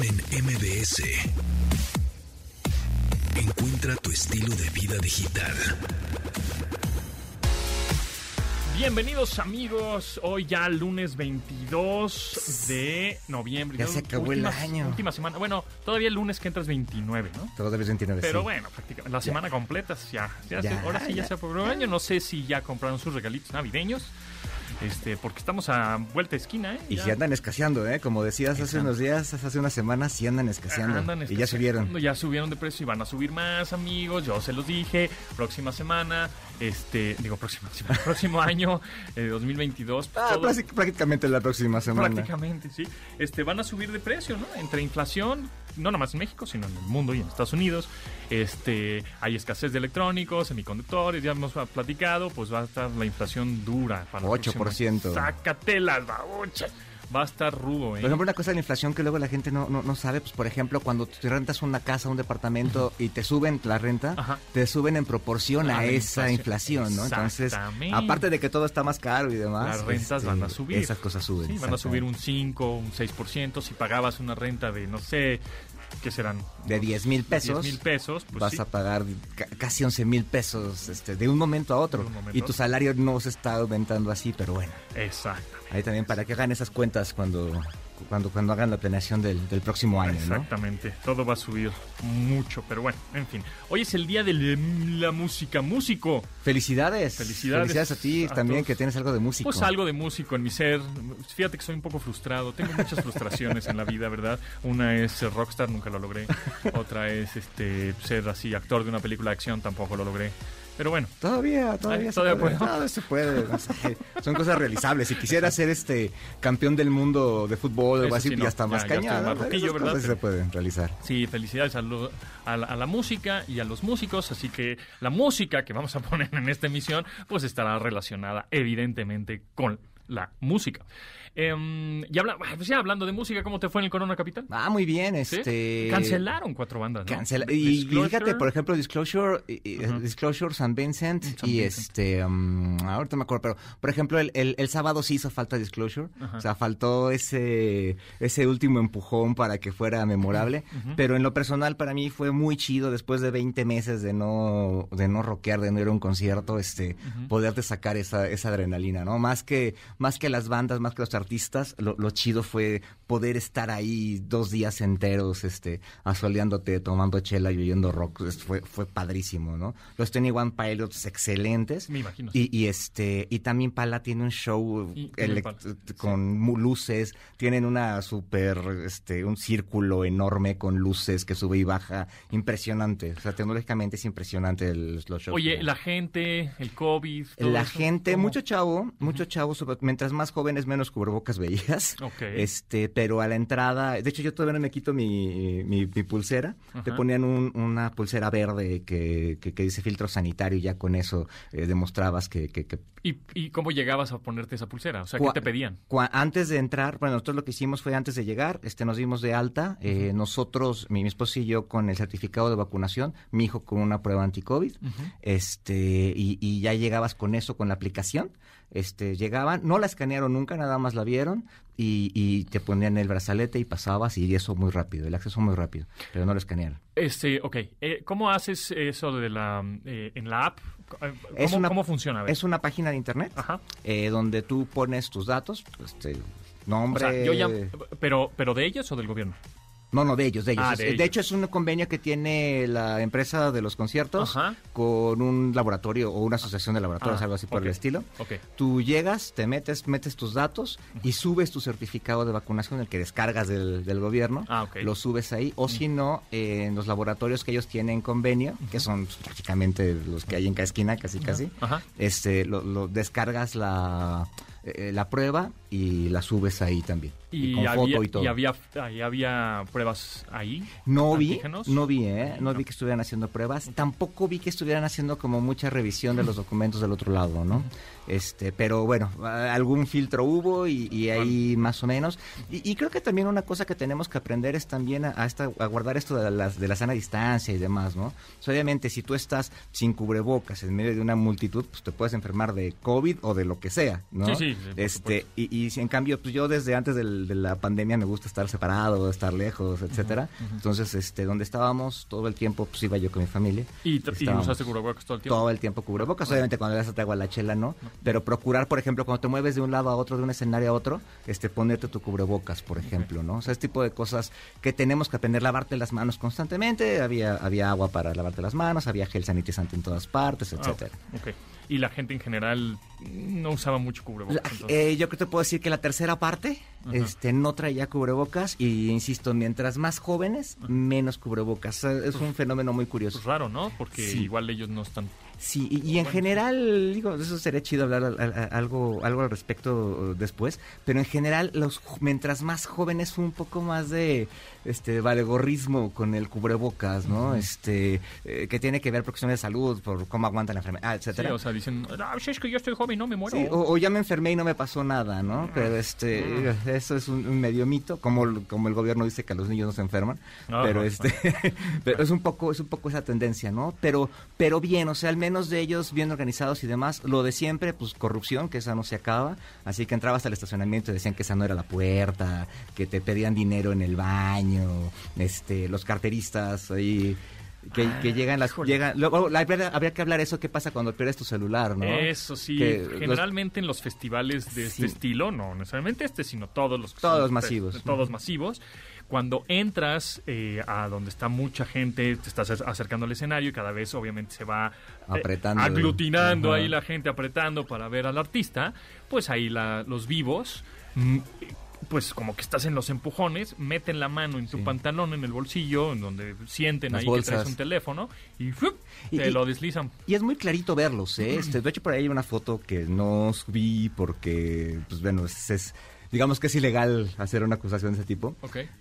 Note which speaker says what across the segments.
Speaker 1: En MBS. Encuentra tu estilo de vida digital.
Speaker 2: Bienvenidos amigos, hoy ya lunes 22 de noviembre.
Speaker 3: Ya se acabó el año.
Speaker 2: Última semana, bueno, todavía el lunes que entras 29, ¿no?
Speaker 3: Todavía es 29,
Speaker 2: Pero
Speaker 3: sí.
Speaker 2: bueno, prácticamente la semana completa ya. ya,
Speaker 3: Ya,
Speaker 2: se- ahora sí ya,
Speaker 3: ya.
Speaker 2: se acabó el año. No sé si ya compraron sus regalitos navideños. Este, porque estamos a vuelta de esquina, ¿eh?
Speaker 3: Y
Speaker 2: Ya.
Speaker 3: si andan escaseando, ¿eh? Como decías hace unos días, hace unas semanas, sí andan escaseando.
Speaker 2: Andan
Speaker 3: y ya
Speaker 2: escaseando,
Speaker 3: subieron.
Speaker 2: Ya subieron de precio y van a subir más, amigos. Yo se los dije. Próxima semana, este, digo, próxima semana, próximo año, eh, 2022. pues,
Speaker 3: Ah,
Speaker 2: todo-
Speaker 3: prácticamente la próxima semana.
Speaker 2: Prácticamente, sí. Este, van a subir de precio, ¿no? Entre inflación, no nomás en México, sino en el mundo y en Estados Unidos. Este, hay escasez de electrónicos, semiconductores, ya hemos platicado, pues va a estar la inflación dura para el
Speaker 3: 8%.
Speaker 2: próximo- Sácatelas, babuchas. Va a estar rudo, ¿eh?
Speaker 3: Por ejemplo, una cosa de la inflación que luego la gente no, no, no sabe, pues por ejemplo, cuando tú rentas una casa, un departamento y te suben la renta,
Speaker 2: Ajá.
Speaker 3: te suben en proporción
Speaker 2: A
Speaker 3: esa
Speaker 2: inflación.
Speaker 3: inflación, ¿no? Entonces, aparte de que todo está más caro y demás,
Speaker 2: Las rentas
Speaker 3: este,
Speaker 2: van a subir.
Speaker 3: Esas cosas suben.
Speaker 2: Sí, van a subir un 5, un 6%. Si pagabas una renta de, no sé, ¿qué serán?
Speaker 3: De 10 mil pesos.
Speaker 2: 10 mil pesos, pues
Speaker 3: vas
Speaker 2: sí.
Speaker 3: a pagar ca- casi 11 mil pesos este, de un momento a otro.
Speaker 2: Momento
Speaker 3: y tu salario no se está aumentando así, pero bueno.
Speaker 2: Exactamente.
Speaker 3: Ahí también para que hagan esas cuentas cuando, cuando, cuando hagan la planeación del, del próximo año, ¿no?
Speaker 2: Exactamente, todo va a subir mucho, pero bueno, en fin. Hoy es el día de la, la música, músico.
Speaker 3: Felicidades.
Speaker 2: Felicidades
Speaker 3: a ti
Speaker 2: a
Speaker 3: también
Speaker 2: todos.
Speaker 3: que tienes algo de músico.
Speaker 2: Pues algo de músico en mi ser. Fíjate que soy un poco frustrado. Tengo muchas frustraciones en la vida, ¿verdad? Una es ser rockstar, nunca lo logré. Otra es este ser así actor de una película de acción, tampoco lo logré. Pero bueno,
Speaker 3: Todavía, todavía,
Speaker 2: Ay,
Speaker 3: se
Speaker 2: todavía
Speaker 3: puede.
Speaker 2: puedo.
Speaker 3: Todavía se puede. no sé. Son cosas realizables. Si quisiera ser este campeón del mundo de fútbol o algo así,
Speaker 2: sí,
Speaker 3: ya
Speaker 2: no.
Speaker 3: está
Speaker 2: Ya-
Speaker 3: más cañada. se pueden realizar.
Speaker 2: Sí, felicidades a, lo- a la, a la música y a los músicos. Así que la música que vamos a poner en esta emisión, pues estará relacionada evidentemente con la música. Em, y habla, pues ya hablando de música, ¿cómo te fue en el Corona Capital?
Speaker 3: Ah, muy bien.
Speaker 2: ¿Sí?
Speaker 3: Este...
Speaker 2: Cancelaron cuatro bandas, ¿no?
Speaker 3: Cancela- y, fíjate, por ejemplo, Disclosure, y-. Disclosure, San Vincent
Speaker 2: San
Speaker 3: y
Speaker 2: Vincent.
Speaker 3: este, um, ahorita me acuerdo, pero por ejemplo, el, el, el sábado sí hizo falta Disclosure, o sea, faltó ese, ese último empujón para que fuera memorable, pero en lo personal para mí fue muy chido después de 20 meses de no, de no rockear, de no ir a un concierto, este, poderte sacar esa, esa adrenalina, ¿no? Más que, más que las bandas, más que los artistas, lo, lo chido fue poder estar ahí dos días enteros, este, asoleándote, tomando chela y oyendo rock, fue, fue padrísimo, ¿no? Los Twenty One Pilots excelentes.
Speaker 2: Me imagino.
Speaker 3: Y, y este, y también Pala tiene un show
Speaker 2: Y
Speaker 3: con luces, tienen una super, este, un círculo enorme con luces que sube y baja, impresionante. O sea, tecnológicamente es impresionante el, los shows.
Speaker 2: Oye, la gente, el COVID. todo
Speaker 3: La
Speaker 2: eso,
Speaker 3: gente,
Speaker 2: ¿cómo?
Speaker 3: mucho chavo, mucho chavo, mientras más jóvenes, menos cubrebocas veías.
Speaker 2: Ok.
Speaker 3: Este, pero a la entrada, de hecho yo todavía no me quito mi, mi, mi pulsera. Te ponían un- una pulsera verde que, que, que dice filtro sanitario y ya con eso eh, demostrabas que, que, que
Speaker 2: ¿Y, ¿Y cómo llegabas a ponerte esa pulsera? O sea, ¿qué te pedían?
Speaker 3: antes de entrar, bueno, nosotros lo que hicimos fue antes de llegar, este, nos dimos de alta, eh, nosotros, mi, mi esposo y yo con el certificado de vacunación, mi hijo con una prueba anti-COVID, este, y, y ya llegabas con eso, con la aplicación, este, llegaban, no la escanearon nunca, nada más la vieron, y, y te ponían el brazalete y pasabas, y eso muy rápido, el acceso muy rápido, pero no lo escanearon.
Speaker 2: Este, ok. Eh, ¿Cómo haces eso de la eh, en la app? ¿Cómo,
Speaker 3: Es una-
Speaker 2: cómo funciona?
Speaker 3: Es una página de internet,
Speaker 2: Ajá.
Speaker 3: eh, donde tú pones tus datos, este,
Speaker 2: O
Speaker 3: nombre...
Speaker 2: sea, yo ya, pero, pero de ellos o del gobierno?
Speaker 3: No, no, de ellos, de ellos.
Speaker 2: Ah, de
Speaker 3: de,
Speaker 2: ellos.
Speaker 3: hecho, es un convenio que tiene la empresa de los conciertos
Speaker 2: Ajá.
Speaker 3: con un laboratorio o una asociación de laboratorios,
Speaker 2: Ah,
Speaker 3: algo así por el estilo.
Speaker 2: Ok.
Speaker 3: Tú llegas, te metes, metes tus datos y subes tu certificado de vacunación, el que descargas del, del gobierno.
Speaker 2: Ah, ok.
Speaker 3: Lo subes ahí. O si no, eh, en los laboratorios que ellos tienen convenio, que son prácticamente los que hay en cada esquina, casi, casi.
Speaker 2: Ajá.
Speaker 3: Este, lo, lo descargas la, eh, la prueba y la subes ahí también.
Speaker 2: Y,
Speaker 3: con
Speaker 2: había,
Speaker 3: foto y todo.
Speaker 2: y había, y había pruebas ahí.
Speaker 3: No vi,
Speaker 2: antígenos.
Speaker 3: no vi, ¿eh? No
Speaker 2: No.
Speaker 3: vi que estuvieran haciendo pruebas. Tampoco vi que estuvieran haciendo como mucha revisión de los documentos del otro lado, ¿no? Este, pero bueno, algún filtro hubo y, y ahí más o menos. Y, creo que también una cosa que tenemos que aprender es también a, a esta- a guardar esto de, las, de la sana distancia y demás, ¿no? O sea, obviamente, si tú estás sin cubrebocas en medio de una multitud, pues te puedes enfermar de COVID o de lo que sea, ¿no?
Speaker 2: Sí, sí, sí,
Speaker 3: Este, y, y en cambio, pues yo desde antes del- de la pandemia me gusta estar separado, estar lejos, etcétera. Entonces, este, donde estábamos todo el tiempo, pues iba yo con mi familia.
Speaker 2: ¿Y, y usaste cubrebocas todo el tiempo?
Speaker 3: Todo el tiempo cubrebocas, obviamente cuando le das a agua a la chela no, pero procurar, por ejemplo, cuando te mueves de un lado a otro, de un escenario a otro, este, ponerte tu cubrebocas, por ejemplo, ¿no? O sea, ese tipo de cosas que tenemos que aprender, lavarte las manos constantemente, había, había agua para lavarte las manos, había gel sanitizante en todas partes,
Speaker 2: Ah,
Speaker 3: etcétera.
Speaker 2: Y la gente en general no usaba mucho cubrebocas.
Speaker 3: La- eh, yo creo que te puedo decir que la tercera parte
Speaker 2: Ajá.
Speaker 3: este, no traía cubrebocas y, insisto, mientras más jóvenes, menos cubrebocas. Es un fenómeno muy curioso.
Speaker 2: Pues raro, ¿no? Porque
Speaker 3: Sí.
Speaker 2: igual ellos no están...
Speaker 3: Sí, y, y en
Speaker 2: Bueno.
Speaker 3: general, digo, eso sería chido hablar al- al- algo, algo al respecto uh, después, pero en general, los mientras más jóvenes, un poco más de este valegorrismo con el cubrebocas, ¿no? Este, eh, que tiene que ver por cuestiones de salud, por cómo aguanta la enfermedad,
Speaker 2: Sí,
Speaker 3: etcétera.
Speaker 2: o sea, dicen, ah, es que yo estoy joven, no me muero.
Speaker 3: Sí, o, o ya me enfermé y no me pasó nada, ¿no? Pero este, eso es un, un medio mito, como, como el gobierno dice que los niños no se enferman,
Speaker 2: Ajá.
Speaker 3: pero este, pero es un poco, es un poco esa tendencia, ¿no? Pero, pero bien, o sea, al menos de ellos bien organizados y demás, lo de siempre, pues corrupción, que esa no se acaba, así que entrabas al estacionamiento y decían que esa no era la puerta, que te pedían dinero en el baño, este, los carteristas ahí. Que, que llegan las llegan luego habría, habría que hablar eso qué pasa cuando pierdes tu celular no
Speaker 2: Eso sí,
Speaker 3: Que los-
Speaker 2: generalmente en los festivales de
Speaker 3: Sí.
Speaker 2: este estilo, no necesariamente este, sino todos los
Speaker 3: Todos
Speaker 2: son,
Speaker 3: masivos.
Speaker 2: pues, Todos masivos. Cuando entras eh, a donde está mucha gente, te estás acer- acercando al escenario y cada vez obviamente se va eh,
Speaker 3: Apretando.
Speaker 2: aglutinando ahí la gente, apretando para ver al artista, pues ahí la- los vivos, mm, pues como que estás en los empujones, meten la mano en tu
Speaker 3: Sí.
Speaker 2: pantalón, en el bolsillo, en donde sienten
Speaker 3: Las
Speaker 2: ahí que traes un teléfono y, ¡fup!
Speaker 3: Y-
Speaker 2: te
Speaker 3: y-
Speaker 2: lo deslizan.
Speaker 3: Y es muy clarito verlos, ¿eh? Este, de hecho, por ahí hay una foto que no subí porque, pues bueno, es, es- digamos que es ilegal hacer una acusación de ese tipo.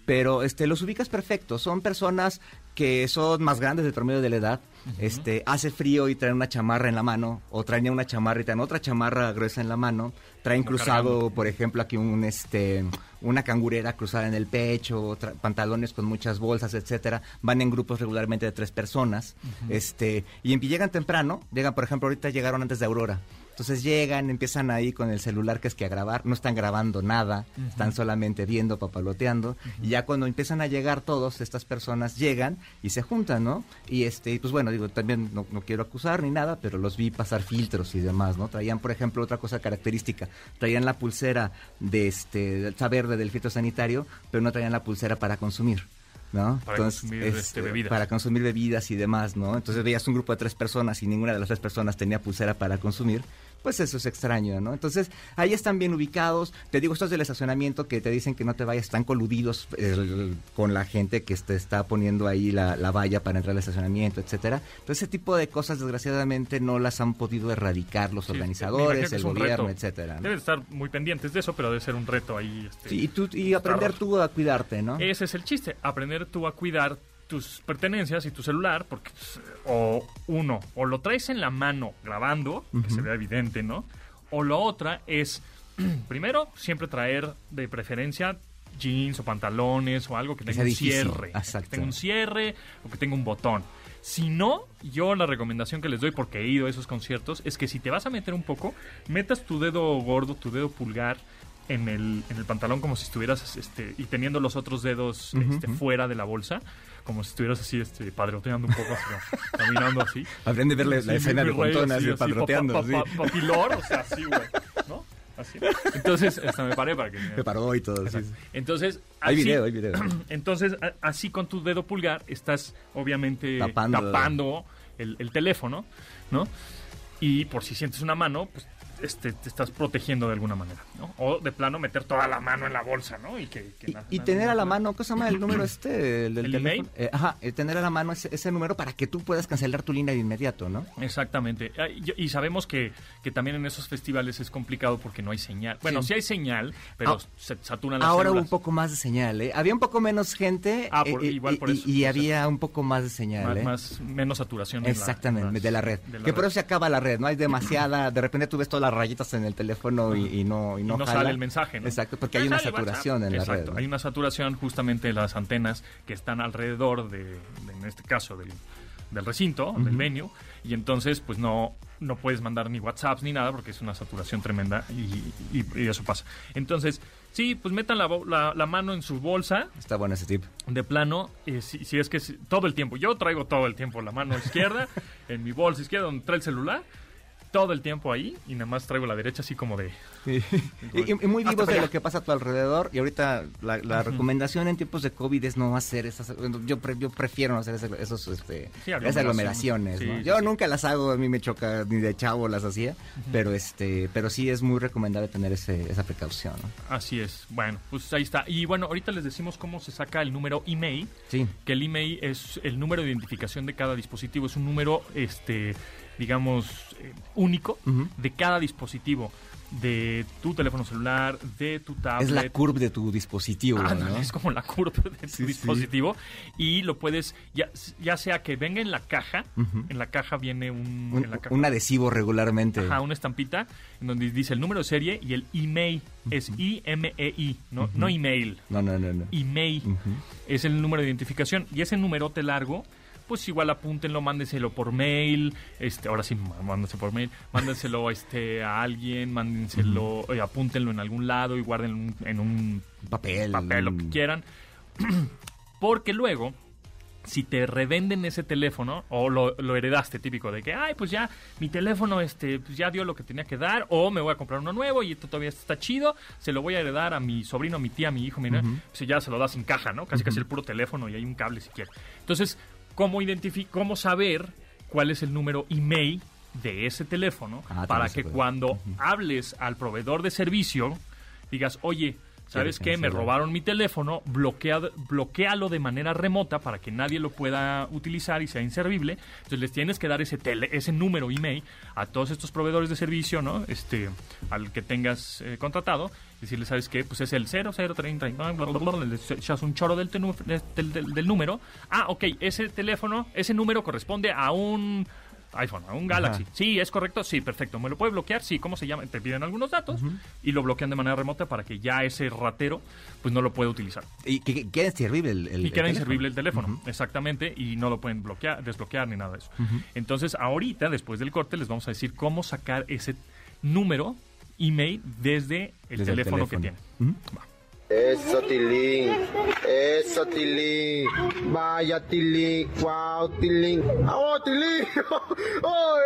Speaker 3: Pero este, los ubicas perfecto. Son personas que son más grandes del promedio de la edad. este, hace frío y traen una chamarra en la mano. O traen una chamarra y traen otra chamarra gruesa en la mano. Traen
Speaker 2: Como
Speaker 3: cruzado,
Speaker 2: cargando.
Speaker 3: por ejemplo, aquí un, este, una cangurera cruzada en el pecho, pantalones con muchas bolsas, etcétera. Van en grupos regularmente de tres personas. este, y en- llegan temprano. Llegan, por ejemplo, ahorita llegaron antes de Aurora. Entonces llegan, empiezan ahí con el celular que es que a grabar, no están grabando nada, están solamente viendo, papaloteando, y ya cuando empiezan a llegar todos, estas personas llegan y se juntan, ¿no? Y este, pues bueno, digo, también no, no quiero acusar ni nada, pero los vi pasar filtros y demás, ¿no? Traían, por ejemplo, otra cosa característica, traían la pulsera de este, verde del filtro sanitario, pero no traían la pulsera para consumir. ¿no?
Speaker 2: Para consumir, este,
Speaker 3: eh,
Speaker 2: bebidas.
Speaker 3: Para consumir bebidas y demás, ¿no? Entonces veías un grupo de tres personas y ninguna de las tres personas tenía pulsera para consumir, pues eso es extraño, ¿no? Entonces ahí están bien ubicados. Te digo, estos del estacionamiento que te dicen que no te vayas, están coludidos eh, con la gente que te está poniendo ahí la, la valla para entrar al estacionamiento, etcétera. Entonces ese tipo de cosas desgraciadamente no las han podido erradicar los
Speaker 2: Sí,
Speaker 3: organizadores, el gobierno,
Speaker 2: reto.
Speaker 3: etcétera. ¿no?
Speaker 2: Deben estar muy pendientes de eso, pero debe ser un reto ahí. Este,
Speaker 3: Sí, y, tú, y aprender tú a cuidarte, ¿no?
Speaker 2: Ese es el chiste, aprender tú a cuidar tus pertenencias y tu celular, porque pues, o uno, o lo traes en la mano grabando, que se vea evidente, ¿no? O la otra es, primero, siempre traer de preferencia jeans o pantalones o algo que tenga un cierre.
Speaker 3: exacto.
Speaker 2: Que tenga un cierre o que tenga un botón. Si no, yo la recomendación que les doy, porque he ido a esos conciertos, es que si te vas a meter un poco, metas tu dedo gordo, tu dedo pulgar en el, en el pantalón como si estuvieras este, y teniendo los otros dedos este, fuera de la bolsa, como si estuvieras así este, padroteando un poco, así, ¿no? caminando así.
Speaker 3: Aprende a ver la,
Speaker 2: Sí,
Speaker 3: la escena de
Speaker 2: así,
Speaker 3: padroteando.
Speaker 2: pa- pa- pa- papilor, o sea, así, güey, ¿no? Así. Entonces, hasta me paré para que...
Speaker 3: Me paró y todo.
Speaker 2: Exacto.
Speaker 3: sí.
Speaker 2: Entonces,
Speaker 3: Hay
Speaker 2: así-
Speaker 3: video, hay video.
Speaker 2: Entonces, así con tu dedo pulgar estás obviamente
Speaker 3: Tapando.
Speaker 2: tapando, el, el teléfono, ¿no? Y por si sientes una mano, pues este, te estás protegiendo de alguna manera, ¿no? O de plano meter toda la mano en la bolsa, ¿no? Y que, que
Speaker 3: Y, tener a la mano, ¿qué se llama el número este? El del
Speaker 2: ¿El
Speaker 3: teléfono? Eh, ajá, eh, tener a la mano ese, ese número para que tú puedas cancelar tu línea de inmediato, ¿no?
Speaker 2: Exactamente. Y, sabemos que, que también en esos festivales es complicado porque no hay señal. Bueno,
Speaker 3: Sí.
Speaker 2: sí, hay señal, pero
Speaker 3: Ah,
Speaker 2: se saturan las
Speaker 3: Ahora hubo un poco más de señal, ¿eh? Había un poco menos gente
Speaker 2: Ah, por-
Speaker 3: eh,
Speaker 2: igual
Speaker 3: y,
Speaker 2: por eso,
Speaker 3: y
Speaker 2: sea,
Speaker 3: había un poco más de señal,
Speaker 2: más,
Speaker 3: ¿eh?
Speaker 2: más- menos saturación. en la-
Speaker 3: Exactamente, de la red.
Speaker 2: de la
Speaker 3: que por
Speaker 2: red.
Speaker 3: eso se acaba la red, ¿no? Hay demasiada, de repente tú ves todas las rayitas en el teléfono y, y no y
Speaker 2: y
Speaker 3: no,
Speaker 2: sale el mensaje, ¿no?
Speaker 3: Exacto, porque hay una saturación en la
Speaker 2: Exacto,
Speaker 3: red. ¿no?
Speaker 2: Hay una saturación justamente de las antenas que están alrededor de, de, en este caso, del, del recinto, del venue, y entonces pues no, no puedes mandar ni WhatsApps ni nada porque es una saturación tremenda y, y- y eso pasa. Entonces, sí, pues metan la, la- la mano en su bolsa
Speaker 3: Está bueno ese tip.
Speaker 2: de plano, eh, si, si es que es- todo el tiempo, yo traigo todo el tiempo la mano izquierda en mi bolsa izquierda donde trae el celular, todo el tiempo ahí y nada más traigo la derecha así como de...
Speaker 3: y, y- y muy vivos de lo que pasa a tu alrededor. Y ahorita la, la recomendación en tiempos de COVID es no hacer esas. Yo, pre- yo prefiero no hacer ese- esos, este,
Speaker 2: Sí,
Speaker 3: esas aglomeraciones.
Speaker 2: Sí,
Speaker 3: ¿no?
Speaker 2: sí,
Speaker 3: yo
Speaker 2: sí.
Speaker 3: nunca las hago, a mí me choca, ni de chavo las hacía. Pero este pero sí es muy recomendable tener ese, esa precaución. ¿no?
Speaker 2: Así es. Bueno, pues ahí está. Y bueno, ahorita les decimos cómo se saca el número email.
Speaker 3: Sí.
Speaker 2: Que el email es el número de identificación de cada dispositivo. Es un número, este, digamos, eh, único de cada dispositivo. De tu teléfono celular, de tu tablet.
Speaker 3: Es la curva de tu dispositivo.
Speaker 2: Ándale,
Speaker 3: ¿no?
Speaker 2: es como la curva de tu
Speaker 3: Sí, sí.
Speaker 2: dispositivo y lo puedes ya, ya sea que venga en la caja en la caja viene un,
Speaker 3: Un,
Speaker 2: en la caja,
Speaker 3: un adhesivo regularmente.
Speaker 2: ajá, una estampita en donde dice el número de serie y el email es I M E I no no email
Speaker 3: No, no, no, no.
Speaker 2: email es el número de identificación y ese numerote largo pues igual apúntenlo, mándenselo por mail, este, ahora sí, má- mándense por mail, mándenselo este, a alguien, mándenselo, eh, apúntenlo en algún lado y guárdenlo en un-
Speaker 3: Papel.
Speaker 2: papel, lo que quieran. Porque luego, si te revenden ese teléfono, o lo, lo heredaste, típico, de que, ay, pues ya, mi teléfono este, pues ya dio lo que tenía que dar, o me voy a comprar uno nuevo y esto todavía está chido, se lo voy a heredar a mi sobrino, a mi tía, a mi hijo, mira, pues ya se lo das sin caja, ¿no? Casi casi el puro teléfono y hay un cable si quieres. Entonces, ¿cómo identificar, cómo saber cuál es el número email de ese teléfono
Speaker 3: Ah,
Speaker 2: para que cuando hables al proveedor de servicio, digas, oye, ¿sabes qué? Me robaron mi teléfono, bloquea, bloquealo de manera remota para que nadie lo pueda utilizar y sea inservible. Entonces les tienes que dar ese tele, ese número email a todos estos proveedores de servicio, ¿no? Este, al que tengas eh, contratado, decirle, ¿sabes qué? Pues es el 0030, bla, bla, bla, bla, le echas un choro del, tenu- del, del- del número. Ah, ok, ese teléfono, ese número corresponde a un iPhone, a un Galaxy.
Speaker 3: Ajá.
Speaker 2: Sí, es correcto. Sí, perfecto. ¿Me lo puede bloquear? Sí, ¿cómo se llama? Te piden algunos datos y lo bloquean de manera remota para que ya ese ratero pues no lo pueda utilizar.
Speaker 3: Y que, que queda inservible el, el
Speaker 2: y queda
Speaker 3: el
Speaker 2: inservible el
Speaker 3: teléfono.
Speaker 2: teléfono, exactamente, y no lo pueden bloquear, desbloquear ni nada de eso. Entonces, ahorita, después del corte, les vamos a decir cómo sacar ese número email desde el
Speaker 3: Desde el
Speaker 2: teléfono, que
Speaker 3: teléfono.
Speaker 2: tiene. Va.
Speaker 4: Eso, Tilín. Eso, Tilín. Vaya, Tilín. Wow, Tilín. ¡Oh, Tilín! ¡Oh!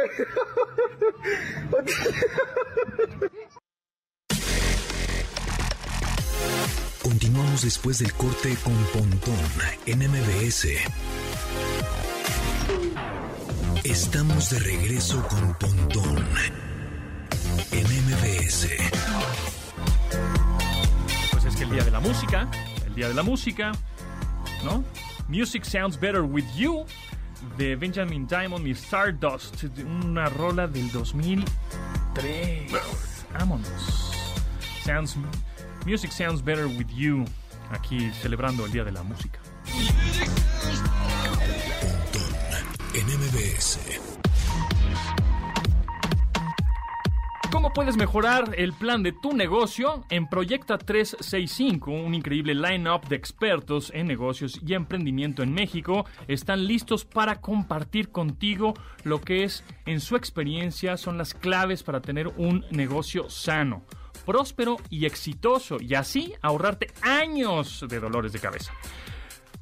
Speaker 1: Continuamos después del corte con Pontón en MBS. Estamos de regreso con Pontón en MBS.
Speaker 2: Pues es que el día de la música, el día de la música, ¿no? Music Sounds Better With You, de Benjamin Diamond y Stardust, una rola del 2003. Vámonos. Sounds, music Sounds Better With You, aquí celebrando el día de la música.
Speaker 1: En MBS.
Speaker 2: ¿Cómo puedes mejorar el plan de tu negocio? En Proyecta 365, un increíble line-up de expertos en negocios y emprendimiento en México, están listos para compartir contigo lo que es, en su experiencia, son las claves para tener un negocio sano, próspero y exitoso, y así ahorrarte años de dolores de cabeza.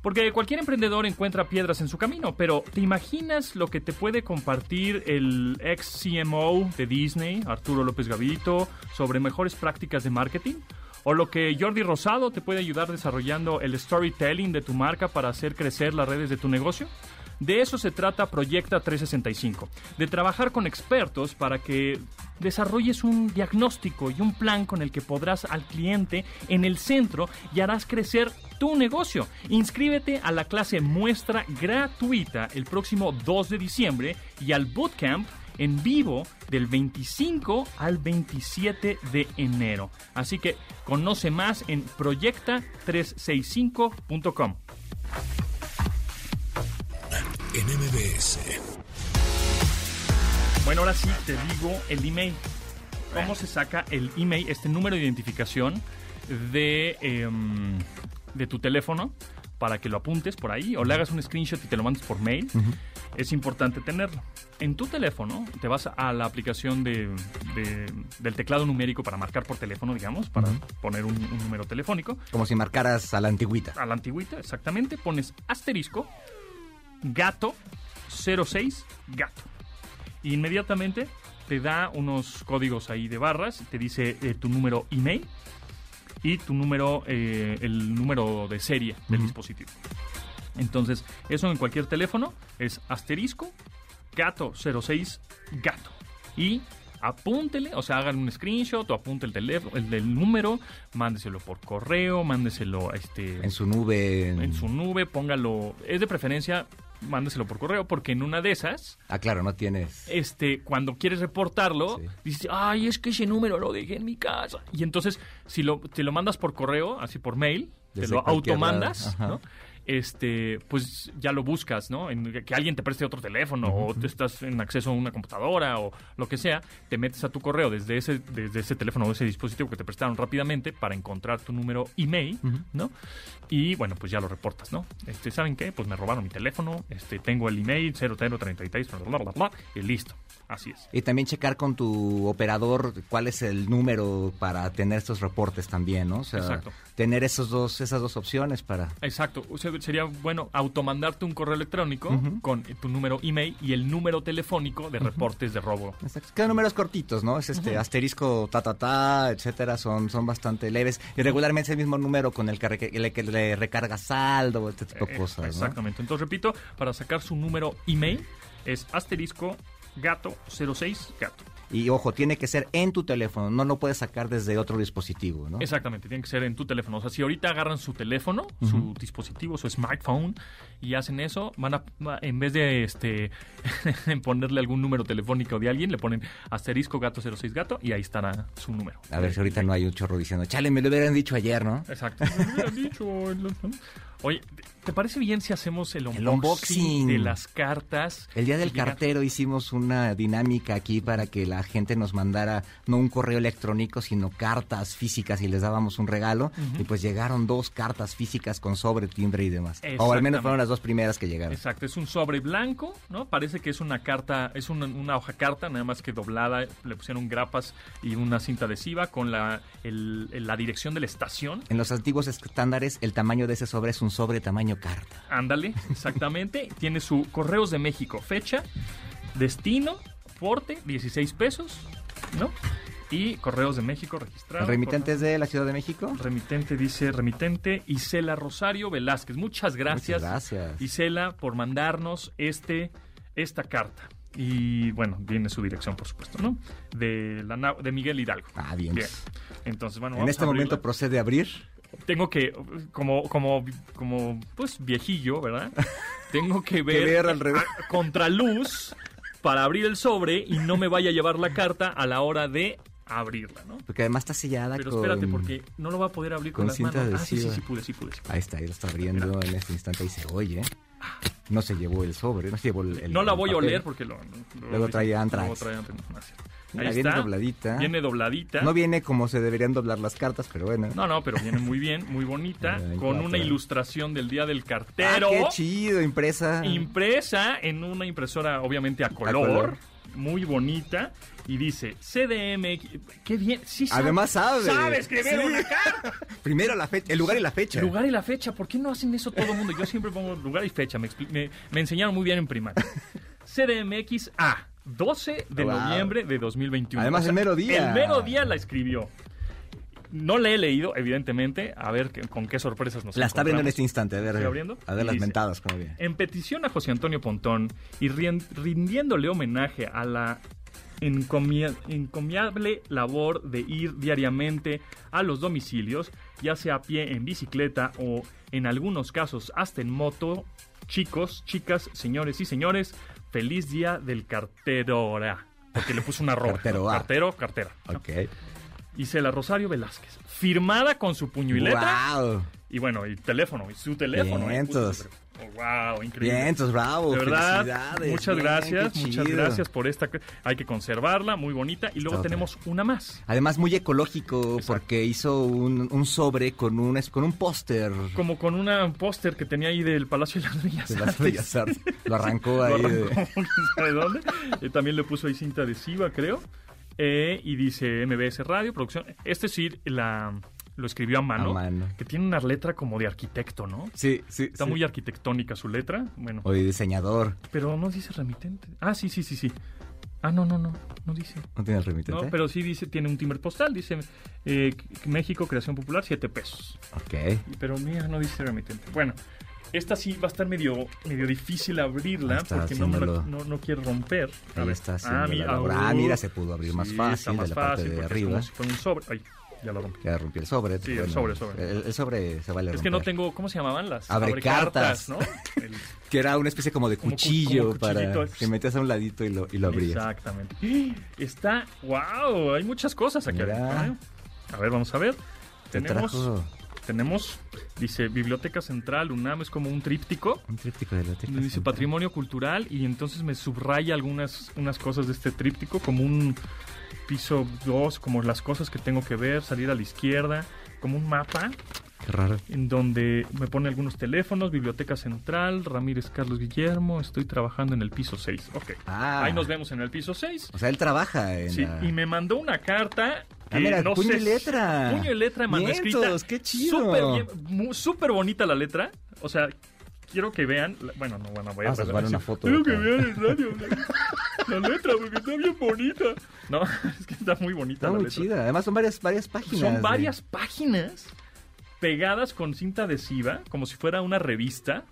Speaker 2: Porque cualquier emprendedor encuentra piedras en su camino, pero ¿te imaginas lo que te puede compartir el ex CMO de Disney, Arturo López Gavito, sobre mejores prácticas de marketing? ¿O lo que Jordi Rosado te puede ayudar desarrollando el storytelling de tu marca para hacer crecer las redes de tu negocio? De eso se trata Proyecta 365, de trabajar con expertos para que desarrolles un diagnóstico y un plan con el que podrás al cliente en el centro y harás crecer tu negocio. Inscríbete a la clase muestra gratuita el próximo 2 de diciembre y al bootcamp en vivo del 25 al 27 de enero. Así que conoce más en proyecta365.com.
Speaker 1: En MBS.
Speaker 2: Bueno, ahora sí te digo el email. ¿Cómo se saca el email, este número de identificación de, em, de tu teléfono para que lo apuntes por ahí o le hagas un screenshot y te lo mandes por mail. Es importante tenerlo. En tu teléfono te vas a la aplicación de, de- del teclado numérico para marcar por teléfono, digamos, para poner un, un número telefónico.
Speaker 3: Como si marcaras a la antigüita.
Speaker 2: A la antigüita, exactamente, pones asterisco, gato, 06, gato. Y inmediatamente te da unos códigos ahí de barras, te dice eh, tu número email y tu número, eh, el número de serie del dispositivo. Entonces, eso en cualquier teléfono es asterisco, gato 06, gato. Y apúntele, o sea, hagan un screenshot o apunte el teléfono, el del número, mándeselo por correo, mándeselo este,
Speaker 3: En su nube.
Speaker 2: en su nube, póngalo, es de preferencia, mándeselo por correo, porque en una de esas,
Speaker 3: Ah, claro, no tienes.
Speaker 2: este, cuando quieres reportarlo,
Speaker 3: Sí.
Speaker 2: dices, ay, es que ese número lo dejé en mi casa. Y entonces, si lo, te lo mandas por correo, así por mail, te lo automandas. ¿no? Este, pues ya lo buscas, ¿no? En, que alguien te preste otro teléfono o te estás en acceso a una computadora o lo que sea, te metes a tu correo desde ese, desde ese teléfono o ese dispositivo que te prestaron rápidamente para encontrar tu número email, ¿no? Y bueno, pues ya lo reportas, ¿no? Este, ¿saben qué? Pues me robaron mi teléfono, este, tengo el email 0033, bla, bla, bla, bla, y listo. Así es.
Speaker 3: Y también checar con tu operador cuál es el número para tener estos reportes también, ¿no? O sea,
Speaker 2: Exacto.
Speaker 3: Tener esos dos, esas dos opciones para...
Speaker 2: Exacto. O sea, sería bueno automandarte un correo electrónico con tu número email y el número telefónico de reportes de robo.
Speaker 3: Exacto. Quedan números cortitos, ¿no? Es este asterisco, ta, ta, ta, etcétera, son, son bastante leves. Y regularmente es el mismo número con el que, re- el que le recarga saldo, este tipo de
Speaker 2: Eh,
Speaker 3: cosas, ¿no?
Speaker 2: Exactamente. Entonces, repito, para sacar su número email es asterisco gato 06 gato.
Speaker 3: Y ojo, tiene que ser en tu teléfono, no lo puedes sacar desde otro dispositivo, ¿no?
Speaker 2: Exactamente, tiene que ser en tu teléfono. O sea, si ahorita agarran su teléfono, su dispositivo, su smartphone, y hacen eso, van a, en vez de este ponerle algún número telefónico de alguien, le ponen asterisco gato 06 gato y ahí estará su número.
Speaker 3: A ver si ahorita no hay un chorro diciendo, chale, me lo hubieran dicho ayer, ¿no?
Speaker 2: Exacto. Me hubieran dicho en los- Oye, ¿te parece bien si hacemos el unboxing,
Speaker 3: unboxing.
Speaker 2: de las cartas?
Speaker 3: El día del
Speaker 2: llegan?
Speaker 3: cartero hicimos una dinámica aquí para que la gente nos mandara no un correo electrónico, sino cartas físicas y les dábamos un regalo. Y pues llegaron dos cartas físicas con sobre, timbre y demás. O al menos fueron las dos primeras que llegaron.
Speaker 2: Exacto, es un sobre blanco, ¿no? Parece que es una carta, es una, una hoja carta, nada más que doblada, le pusieron grapas y una cinta adhesiva con la, el- el- la dirección de la estación.
Speaker 3: En los antiguos estándares, el tamaño de ese sobre es un sobre tamaño carta.
Speaker 2: Ándale, exactamente. Tiene su Correos de México, fecha, destino, porte, 16 pesos, ¿no? Y Correos de México registrado.
Speaker 3: ¿El remitente es de la Ciudad de México?
Speaker 2: Remitente dice remitente Isela Rosario Velázquez. Muchas gracias,
Speaker 3: Muchas gracias.
Speaker 2: Isela por mandarnos este esta carta. Y bueno, viene su dirección, por supuesto, ¿no? De la de Miguel Hidalgo.
Speaker 3: Ah, bien.
Speaker 2: Entonces, bueno,
Speaker 3: En este momento procede a abrir.
Speaker 2: Tengo que como como como pues viejillo, ¿verdad? Tengo que ver,
Speaker 3: ver al revés.
Speaker 2: a- contraluz para abrir el sobre y no me vaya a llevar la carta a la hora de abrirla, ¿no?
Speaker 3: Porque además está sellada
Speaker 2: Pero
Speaker 3: con...
Speaker 2: espérate, porque no lo va a poder abrir con,
Speaker 3: con
Speaker 2: las
Speaker 3: cinta
Speaker 2: manos. Ah, sí, sí,
Speaker 3: adhesiva.
Speaker 2: sí pude, sí pude, sí pude.
Speaker 3: Ahí está, ahí lo está abriendo en este instante y se oye. No se llevó el sobre, no se llevó el... el-
Speaker 2: no la voy a oler porque lo, lo-
Speaker 3: Luego
Speaker 2: lo-
Speaker 3: trae antrax.
Speaker 2: luego trae antrax.
Speaker 3: Mira,
Speaker 2: Ahí
Speaker 3: viene
Speaker 2: está.
Speaker 3: dobladita.
Speaker 2: Viene dobladita.
Speaker 3: No viene como se deberían doblar las cartas, pero bueno.
Speaker 2: No, no, pero viene muy bien, muy bonita,
Speaker 3: Ay,
Speaker 2: con una ilustración del día del
Speaker 3: Ah,
Speaker 2: cartero.
Speaker 3: qué chido, impresa.
Speaker 2: impresa en una impresora obviamente a color,
Speaker 3: color.
Speaker 2: muy bonita y dice CDM, qué bien, sí sabes,
Speaker 3: Además sabe.
Speaker 2: sabe escribir
Speaker 3: Sí.
Speaker 2: una carta.
Speaker 3: Primero la fecha, el lugar y la fecha.
Speaker 2: Lugar y la fecha, ¿por qué no hacen eso todo el mundo? Yo siempre pongo lugar y fecha, me- me enseñaron muy bien en primaria. CDMX A, 12 de
Speaker 3: Wow.
Speaker 2: noviembre de 2021.
Speaker 3: Además, el mero día.
Speaker 2: El mero día la escribió. No la he leído, evidentemente, a ver con qué sorpresas nos
Speaker 3: La está abriendo en este instante, a ver.
Speaker 2: ¿Estoy abriendo?
Speaker 3: A ver las
Speaker 2: dice,
Speaker 3: mentadas, como bien.
Speaker 2: En petición a José Antonio Pontón y rindiéndole homenaje a la encomia- encomiable labor de ir diariamente a los domicilios, ya sea a pie, en bicicleta o en algunos casos hasta en moto, chicos, chicas, señores y señores, feliz día del cartero. Porque le puso una arroba.
Speaker 3: Cartero
Speaker 2: cartera. ¿no?
Speaker 3: Ok.
Speaker 2: Isela Rosario Velázquez. Firmada con su puño y letra.
Speaker 3: Wow.
Speaker 2: Y bueno, y teléfono, y su teléfono. ¿eh? Oh, wow, increíble.
Speaker 3: Bien, entonces bravo.
Speaker 2: De verdad,
Speaker 3: felicidades,
Speaker 2: muchas
Speaker 3: bien,
Speaker 2: gracias, muchas gracias por esta. Hay que conservarla, muy bonita. Y luego
Speaker 3: Está
Speaker 2: tenemos una más.
Speaker 3: Además muy ecológico
Speaker 2: Exacto.
Speaker 3: porque hizo un, un sobre con un con un póster
Speaker 2: Como con una- un póster que tenía ahí del Palacio de las Bellas
Speaker 3: de las
Speaker 2: Artes.
Speaker 3: Bellas Artes. Lo arrancó
Speaker 2: Lo
Speaker 3: ahí. de-
Speaker 2: arrancó, sabe dónde. Eh, también le puso ahí cinta adhesiva, creo. Eh, y dice MBS Radio, producción. Este sí la, lo escribió a mano,
Speaker 3: A mano.
Speaker 2: Que tiene una letra como de arquitecto, ¿no?
Speaker 3: Sí, sí.
Speaker 2: Está
Speaker 3: sí.
Speaker 2: muy arquitectónica su letra. Bueno,
Speaker 3: O de diseñador.
Speaker 2: pero no dice remitente. Ah, sí, sí, sí, sí. Ah, no, no, no. No dice.
Speaker 3: ¿No tiene el remitente?
Speaker 2: No, pero sí dice, tiene un timbre postal. Dice eh, México, creación popular, 7 pesos.
Speaker 3: Ok.
Speaker 2: Pero mira, no dice remitente. Bueno, esta sí va a estar medio, medio difícil abrirla
Speaker 3: está
Speaker 2: porque no, no, no quiere romper.
Speaker 3: Ahí está haciendo
Speaker 2: mira.
Speaker 3: Ah,
Speaker 2: uh,
Speaker 3: mira, se pudo abrir más
Speaker 2: sí,
Speaker 3: fácil
Speaker 2: está
Speaker 3: de
Speaker 2: más
Speaker 3: la parte
Speaker 2: fácil
Speaker 3: de
Speaker 2: porque es
Speaker 3: arriba.
Speaker 2: como si fuera un sobre. Ay, ya lo rompí.
Speaker 3: Ya rompí el sobre.
Speaker 2: Sí, el sobre, sobre.
Speaker 3: El, el sobre se vale
Speaker 2: Es que no tengo, ¿cómo se llamaban las?
Speaker 3: Abre
Speaker 2: Abrecartas,
Speaker 3: cartas.
Speaker 2: ¿no? El-
Speaker 3: Que era una especie como de cuchillo
Speaker 2: como
Speaker 3: para que metías a un ladito y lo, y lo abrías.
Speaker 2: Exactamente. Está, wow, hay muchas cosas aquí
Speaker 3: Mira.
Speaker 2: adentro. A ver, vamos a ver.
Speaker 3: Te
Speaker 2: Tenemos,
Speaker 3: trajo
Speaker 2: tenemos, dice Biblioteca Central, UNAM, es como un tríptico.
Speaker 3: un tríptico de la biblioteca
Speaker 2: Dice
Speaker 3: central.
Speaker 2: patrimonio cultural y entonces me subraya algunas unas cosas de este tríptico como un piso 2, como las cosas que tengo que ver, salir a la izquierda, como un mapa
Speaker 3: Qué raro.
Speaker 2: en donde me pone algunos teléfonos, Biblioteca Central, Ramírez Carlos Guillermo, estoy trabajando en el piso 6. Ok.
Speaker 3: Ah.
Speaker 2: Ahí nos vemos en el piso 6.
Speaker 3: O sea, él trabaja en
Speaker 2: Sí,
Speaker 3: la...
Speaker 2: y me mandó una carta.
Speaker 3: Ah, mira,
Speaker 2: no
Speaker 3: puño
Speaker 2: sé
Speaker 3: y letra.
Speaker 2: Puño y letra manuscrita.
Speaker 3: Qué chido.
Speaker 2: Súper bien, mu- súper bonita la letra. O sea, quiero que vean. la- Bueno, no, bueno, voy a ver-
Speaker 3: tomar una foto
Speaker 2: Quiero
Speaker 3: acá.
Speaker 2: que vean en radio la, letra porque está bien bonita. No, es que está muy bonita
Speaker 3: Está
Speaker 2: la
Speaker 3: muy
Speaker 2: letra.
Speaker 3: chida. Además son varias, varias páginas.
Speaker 2: Son varias páginas pegadas con cinta adhesiva, como si fuera una revista.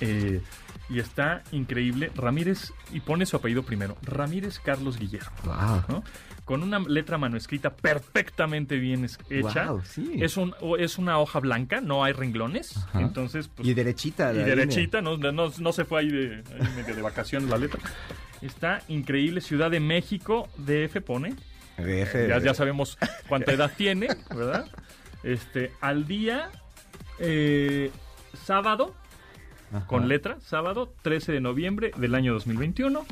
Speaker 2: Eh, y está increíble. Ramírez, y pone su apellido primero, Ramírez Carlos Guillermo.
Speaker 3: Wow.
Speaker 2: ¿no? Con una letra manuscrita perfectamente bien hecha.
Speaker 3: Wow, sí.
Speaker 2: es, un, es una hoja blanca, no hay renglones.
Speaker 3: Ajá.
Speaker 2: Entonces, pues,
Speaker 3: Y derechita.
Speaker 2: y derechita, no, no, no se fue ahí, de, ahí medio de vacaciones la letra. Está increíble. Ciudad de México, DF pone.
Speaker 3: DF.
Speaker 2: Ya, ya sabemos cuánta edad tiene, ¿verdad? Este, al día, eh, sábado,
Speaker 3: Ajá.
Speaker 2: con letra, sábado, 13 de noviembre del año 2021.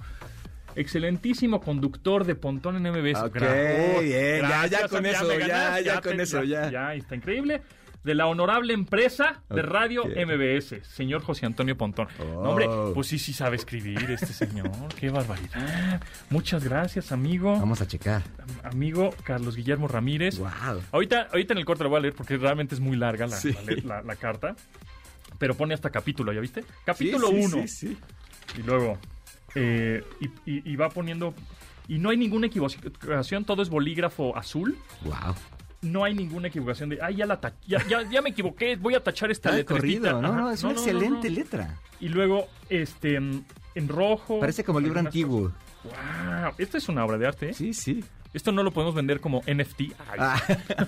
Speaker 2: Excelentísimo conductor de Pontón en MBS.
Speaker 3: Ok,
Speaker 2: Gra- Oh,
Speaker 3: bien, ya, ya con eso, ya, ya con eso, ya.
Speaker 2: Ya, está increíble. De la honorable empresa de radio MBS, señor José Antonio Pontón.
Speaker 3: Oh.
Speaker 2: No, hombre, pues sí, sí sabe escribir este señor. Qué barbaridad. Muchas gracias, amigo.
Speaker 3: Vamos a checar.
Speaker 2: Amigo Carlos Guillermo Ramírez.
Speaker 3: Wow.
Speaker 2: Ahorita, ahorita en el corte lo voy a leer porque realmente es muy larga la,
Speaker 3: Sí.
Speaker 2: la- la carta. Pero pone hasta capítulo, ¿ya viste? Capítulo
Speaker 3: Sí, sí,
Speaker 2: 1.
Speaker 3: sí, sí.
Speaker 2: Y luego. eh, y, y- y va poniendo. Y no hay ninguna equivocación, todo es bolígrafo azul.
Speaker 3: Wow.
Speaker 2: No hay ninguna equivocación de. Ay, ya, la ta- ya, ya, ya me equivoqué, voy a tachar esta letra.
Speaker 3: corrido. No, no, es una excelente letra.
Speaker 2: Y luego, este. En rojo.
Speaker 3: Parece como libro
Speaker 2: algunas
Speaker 3: antiguo.
Speaker 2: cosas. ¡Wow! Esta es una obra de arte, ¿eh?
Speaker 3: Sí, sí.
Speaker 2: Esto no lo podemos vender como NFT. Ay,
Speaker 3: Ah,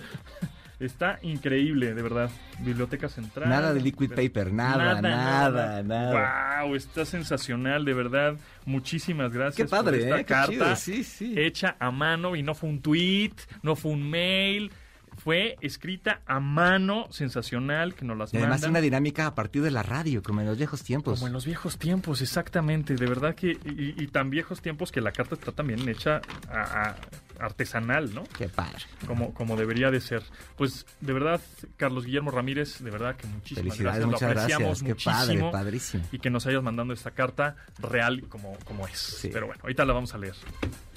Speaker 2: Está increíble, de verdad. Biblioteca Central.
Speaker 3: nada de liquid paper, nada, nada, nada.
Speaker 2: Wow, está sensacional, de verdad. Muchísimas gracias.
Speaker 3: Qué padre,
Speaker 2: por esta
Speaker 3: ¿eh? Qué
Speaker 2: carta
Speaker 3: chido, sí, sí.
Speaker 2: hecha a mano y no fue un tweet, no fue un mail. Fue escrita a mano, sensacional, que nos las
Speaker 3: Y además
Speaker 2: mandan.
Speaker 3: una dinámica a partir de la radio, como en los viejos tiempos.
Speaker 2: Como en los viejos tiempos, exactamente. De verdad que. Y, y tan viejos tiempos que la carta está también hecha a- a- artesanal, ¿no?
Speaker 3: Qué padre.
Speaker 2: como, como debería de ser. Pues de verdad, Carlos Guillermo Ramírez, de verdad que muchísimas gracias.
Speaker 3: muchas
Speaker 2: Lo apreciamos
Speaker 3: gracias. Qué padre, padrísimo.
Speaker 2: Y que nos hayas mandando esta carta real como, como es.
Speaker 3: Sí.
Speaker 2: Pero bueno, ahorita la vamos a leer.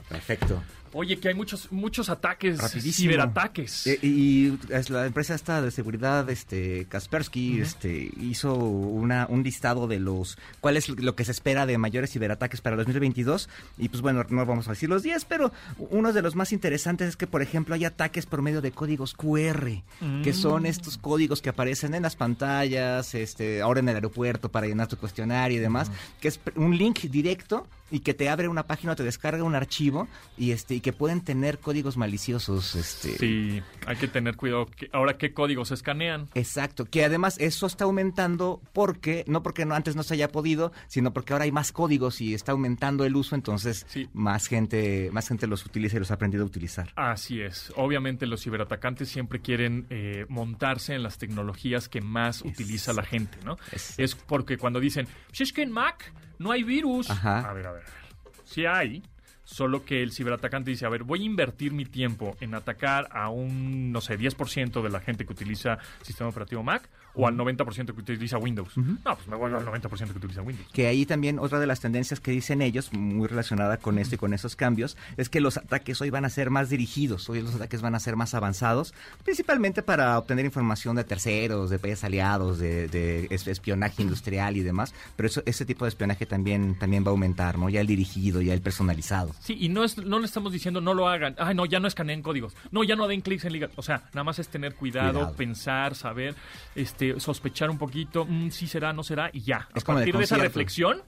Speaker 3: Perfecto.
Speaker 2: Oye, que hay muchos, muchos ataques,
Speaker 3: Rapidísimo.
Speaker 2: ciberataques.
Speaker 3: Eh, y es la empresa esta de seguridad, este Kaspersky, este hizo una, un listado de los cuál es lo que se espera de mayores ciberataques para el 2022 y pues bueno, no vamos a decir los 10, pero uno de los más interesantes es que por ejemplo hay ataques por medio de códigos QR, que son estos códigos que aparecen en las pantallas, este ahora en el aeropuerto para llenar tu cuestionario y demás, que es un link directo y que te abre una página te descarga un archivo y este y que pueden tener códigos maliciosos. Este,
Speaker 2: Sí, hay que tener cuidado. Ahora, ¿qué códigos escanean?
Speaker 3: Exacto, que además eso está aumentando porque, no porque no, antes no se haya podido, sino porque ahora hay más códigos y está aumentando el uso, entonces
Speaker 2: Sí.
Speaker 3: más gente, más gente los utiliza y los ha aprendido a utilizar.
Speaker 2: Así es. Obviamente los ciberatacantes siempre quieren eh, montarse en las tecnologías que más utiliza la gente, ¿no?
Speaker 3: Es-
Speaker 2: Es porque cuando dicen, "Pues es que en Mac no hay virus.
Speaker 3: Ajá.
Speaker 2: A ver, a ver, a ver. Sí hay, solo que el ciberatacante dice, a ver, voy a invertir mi tiempo en atacar a un, no sé, 10% de la gente que utiliza sistema operativo Mac o al 90% que utiliza Windows. No, pues me voy al 90% que utiliza Windows.
Speaker 3: Que ahí también otra de las tendencias que dicen ellos, muy relacionada con esto y con esos cambios, es que los ataques hoy van a ser más dirigidos, hoy los ataques van a ser más avanzados, principalmente para obtener información de terceros, de países aliados, de, de es- espionaje industrial y demás, pero eso, ese tipo de espionaje también, también va a aumentar, ¿no? Ya el dirigido, ya el personalizado.
Speaker 2: Sí, y no, es, no le estamos diciendo no lo hagan. Ay, no, ya no escaneen códigos. No, ya no den clics en ligas. O sea, nada más es tener cuidado,
Speaker 3: Cuidado.
Speaker 2: pensar, saber, este, sospechar un poquito, mm, sí será, no será, y ya.
Speaker 3: Es
Speaker 2: a
Speaker 3: como
Speaker 2: partir de esa reflexión,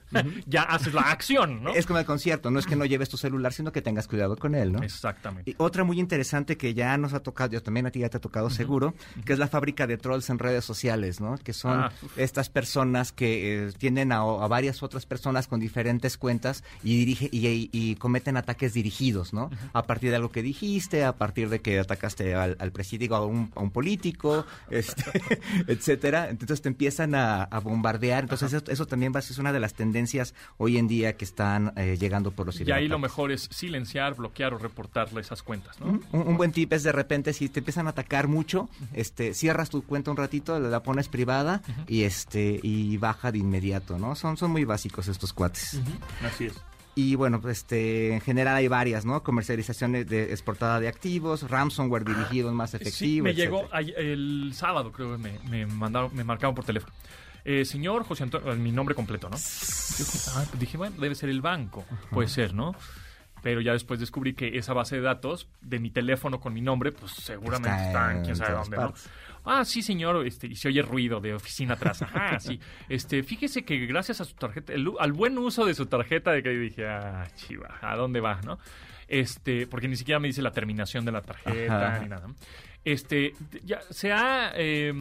Speaker 2: ya haces la acción, ¿no?
Speaker 3: Es como el concierto, no es que no lleves tu celular, sino que tengas cuidado con él, ¿no?
Speaker 2: Exactamente.
Speaker 3: Y otra muy interesante que ya nos ha tocado, yo también a ti ya te ha tocado seguro, que es la fábrica de trolls en redes sociales, ¿no? Que son
Speaker 2: Ah,
Speaker 3: estas personas que eh, tienen a, a varias otras personas con diferentes cuentas y dirige y, y- y cometen ataques dirigidos, ¿no? A partir de algo que dijiste, a partir de que atacaste al, al presidente, a un, a un político, este, etcétera. Entonces te empiezan a, a bombardear. Entonces eso, eso también va a ser una de las tendencias hoy en día que están eh, llegando por los
Speaker 2: Y ahí lo
Speaker 3: ciberataques.
Speaker 2: mejor es silenciar, bloquear o reportarle esas cuentas, ¿no?
Speaker 3: Un, un buen tip es de repente si te empiezan a atacar mucho, este, cierras tu cuenta un ratito, la pones privada y este y baja de inmediato, ¿no? Son son muy básicos estos cuates.
Speaker 2: Así es.
Speaker 3: Y bueno, pues este, en general hay varias, ¿no? Comercialización de, de exportada de activos, ransomware dirigido más efectivo.
Speaker 2: Sí, me
Speaker 3: etcétera.
Speaker 2: llegó el sábado, creo que me, me mandaron, me marcaron por teléfono. Eh, señor José Antonio, mi nombre completo, ¿no? Yo, ah, pues dije, bueno, debe ser el banco. Puede ser, ¿no? Pero ya después descubrí que esa base de datos de mi teléfono con mi nombre, pues seguramente
Speaker 3: Está
Speaker 2: está, en
Speaker 3: en
Speaker 2: quién sabe dónde, ¿no? Ah, sí, señor, este, y se oye ruido de oficina atrás. Ajá, sí. Este, fíjese que gracias a su tarjeta, el- al buen uso de su tarjeta, de que dije, ah, chiva, ¿a dónde va, no? Este, porque ni siquiera me dice la terminación de la tarjeta
Speaker 3: Ajá.
Speaker 2: ni nada. Este, ya se ha, eh,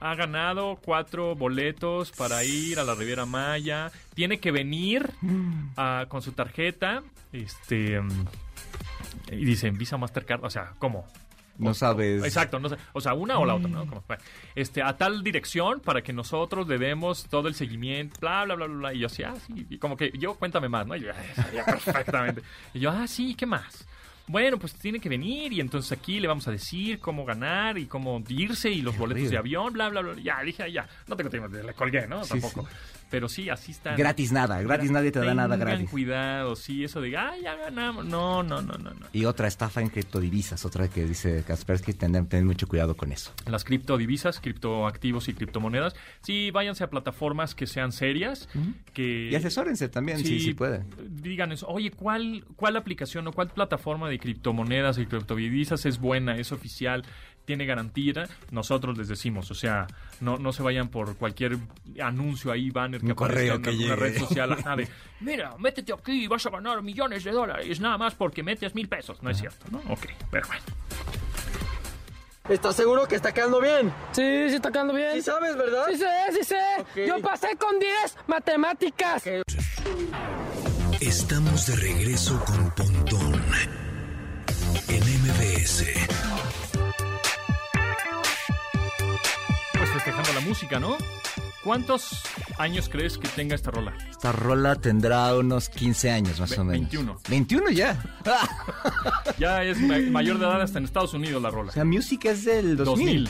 Speaker 2: ha ganado cuatro boletos para ir a la Riviera Maya. Tiene que venir ah, con su tarjeta. Este, mm, y dicen Visa Mastercard. O sea, ¿cómo?
Speaker 3: No sabes.
Speaker 2: Exacto, no sé. O sea, una o la otra, ¿no? Como, este, a tal dirección para que nosotros le demos todo el seguimiento, bla, bla, bla, bla. Y yo, sí, ah, sí. Y como que yo, cuéntame más, ¿no? Y yo, "Ah, sabía perfectamente. Y yo, ah, sí, ¿qué más? Bueno, pues tiene que venir y entonces aquí le vamos a decir cómo ganar y cómo irse y los boletos de avión, bla, bla, bla. Ya, dije, ya, no tengo tiempo, le colgué, ¿no?
Speaker 3: Sí,
Speaker 2: Tampoco. Pero sí, así está.
Speaker 3: Gratis nada, gratis nadie te da nada gratis.
Speaker 2: cuidado, sí, eso de, ah, ya ganamos. No, no, no, no, no.
Speaker 3: Y otra estafa en criptodivisas, otra que dice Kaspersky, tener, tener mucho cuidado con eso.
Speaker 2: las criptodivisas, criptoactivos y criptomonedas. Sí, váyanse a plataformas que sean serias, que...
Speaker 3: Y asesórense también, sí, sí puede.
Speaker 2: Digan eso, oye, ¿cuál, ¿cuál aplicación o cuál plataforma de criptomonedas y criptodivisas es buena, es oficial, tiene garantía? Nosotros les decimos, o sea, no, no se vayan por cualquier anuncio ahí, banner que
Speaker 3: Un
Speaker 2: aparezca en
Speaker 3: que
Speaker 2: alguna
Speaker 3: llegue.
Speaker 2: red social, ajá, de, mira, métete aquí y vas a ganar millones de dólares, nada más porque metes mil pesos. No es cierto, ¿no? Ok, pero bueno.
Speaker 5: ¿Estás seguro que está quedando bien?
Speaker 6: Sí, sí está quedando bien.
Speaker 5: Sí sabes, ¿verdad?
Speaker 6: Sí sé, sí sé. Yo pasé con 10 matemáticas.
Speaker 1: Estamos de regreso con Pontón en MBS.
Speaker 2: Festejando la música, ¿no? ¿Cuántos años crees que tenga esta rola?
Speaker 3: Esta rola tendrá unos 15 años más
Speaker 2: Ve-
Speaker 3: o menos.
Speaker 2: 21.
Speaker 3: 21 ya.
Speaker 2: Ya es ma- mayor de edad hasta en Estados Unidos la rola.
Speaker 3: O sea, Music es del 2000.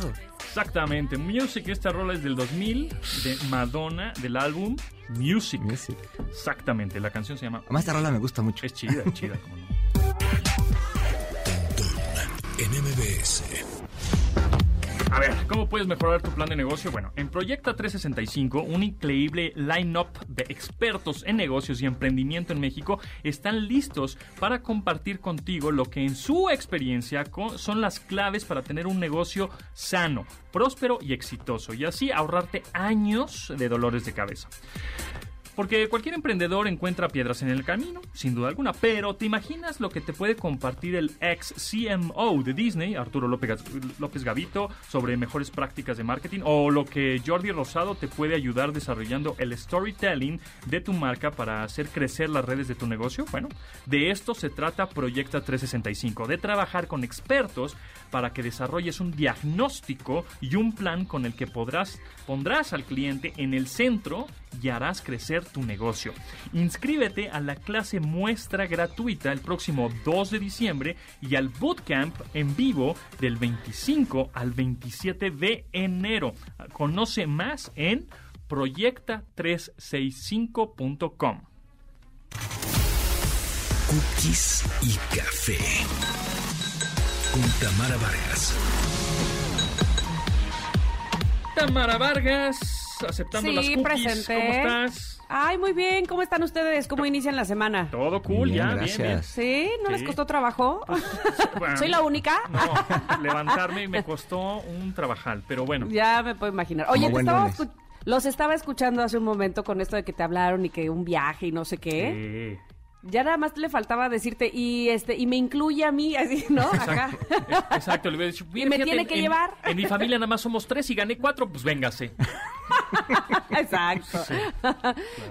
Speaker 2: 2000. Exactamente. Music, esta rola es del 2000 de Madonna del álbum Music.
Speaker 3: Music.
Speaker 2: Exactamente. La canción se llama.
Speaker 3: Además, esta rola me gusta mucho.
Speaker 2: Es chida, es chida. como no.
Speaker 1: En MBS.
Speaker 2: A ver, ¿cómo puedes mejorar tu plan de negocio? Bueno, en Proyecta 365, un increíble line-up de expertos en negocios y emprendimiento en México están listos para compartir contigo lo que en su experiencia son las claves para tener un negocio sano, próspero y exitoso y así ahorrarte años de dolores de cabeza. Porque cualquier emprendedor encuentra piedras en el camino, sin duda alguna, pero ¿te imaginas lo que te puede compartir el ex CMO de Disney, Arturo López, López Gavito, sobre mejores prácticas de marketing? O lo que Jordi Rosado te puede ayudar desarrollando el storytelling de tu marca para hacer crecer las redes de tu negocio? Bueno, de esto se trata Proyecta 365, de trabajar con expertos para que desarrolles un diagnóstico y un plan con el que podrás, pondrás al cliente en el centro y harás crecer tu negocio. Inscríbete a la clase muestra gratuita el próximo 2 de diciembre y al bootcamp en vivo del 25 al 27 de enero. Conoce más en proyecta365.com.
Speaker 1: Cookies y café. Con Tamara Vargas.
Speaker 2: Tamara Vargas, aceptando
Speaker 7: Sí,
Speaker 2: las cookies.
Speaker 7: presente.
Speaker 2: ¿Cómo estás?
Speaker 7: Ay, muy bien. ¿Cómo están ustedes? ¿Cómo inician la semana?
Speaker 2: Todo cool,
Speaker 3: Bien,
Speaker 2: ya, bien, bien.
Speaker 7: ¿Sí? ¿No les costó trabajo?
Speaker 2: Bueno,
Speaker 7: ¿Soy la única?
Speaker 2: No, levantarme me costó un trabajal, pero bueno.
Speaker 7: Ya me puedo imaginar. Oye, te estaba los estaba escuchando hace un momento con esto de que te hablaron y que un viaje y no sé qué.
Speaker 2: Sí.
Speaker 7: Ya nada más le faltaba decirte y este y me incluye a mí, así, ¿no? Acá.
Speaker 2: Exacto, exacto, le hubiera dicho, "Mira,
Speaker 7: me
Speaker 2: fíjate,
Speaker 7: tiene que
Speaker 2: en-
Speaker 7: llevar".
Speaker 2: En mi familia nada más somos tres y gané cuatro, pues véngase.
Speaker 7: Exacto.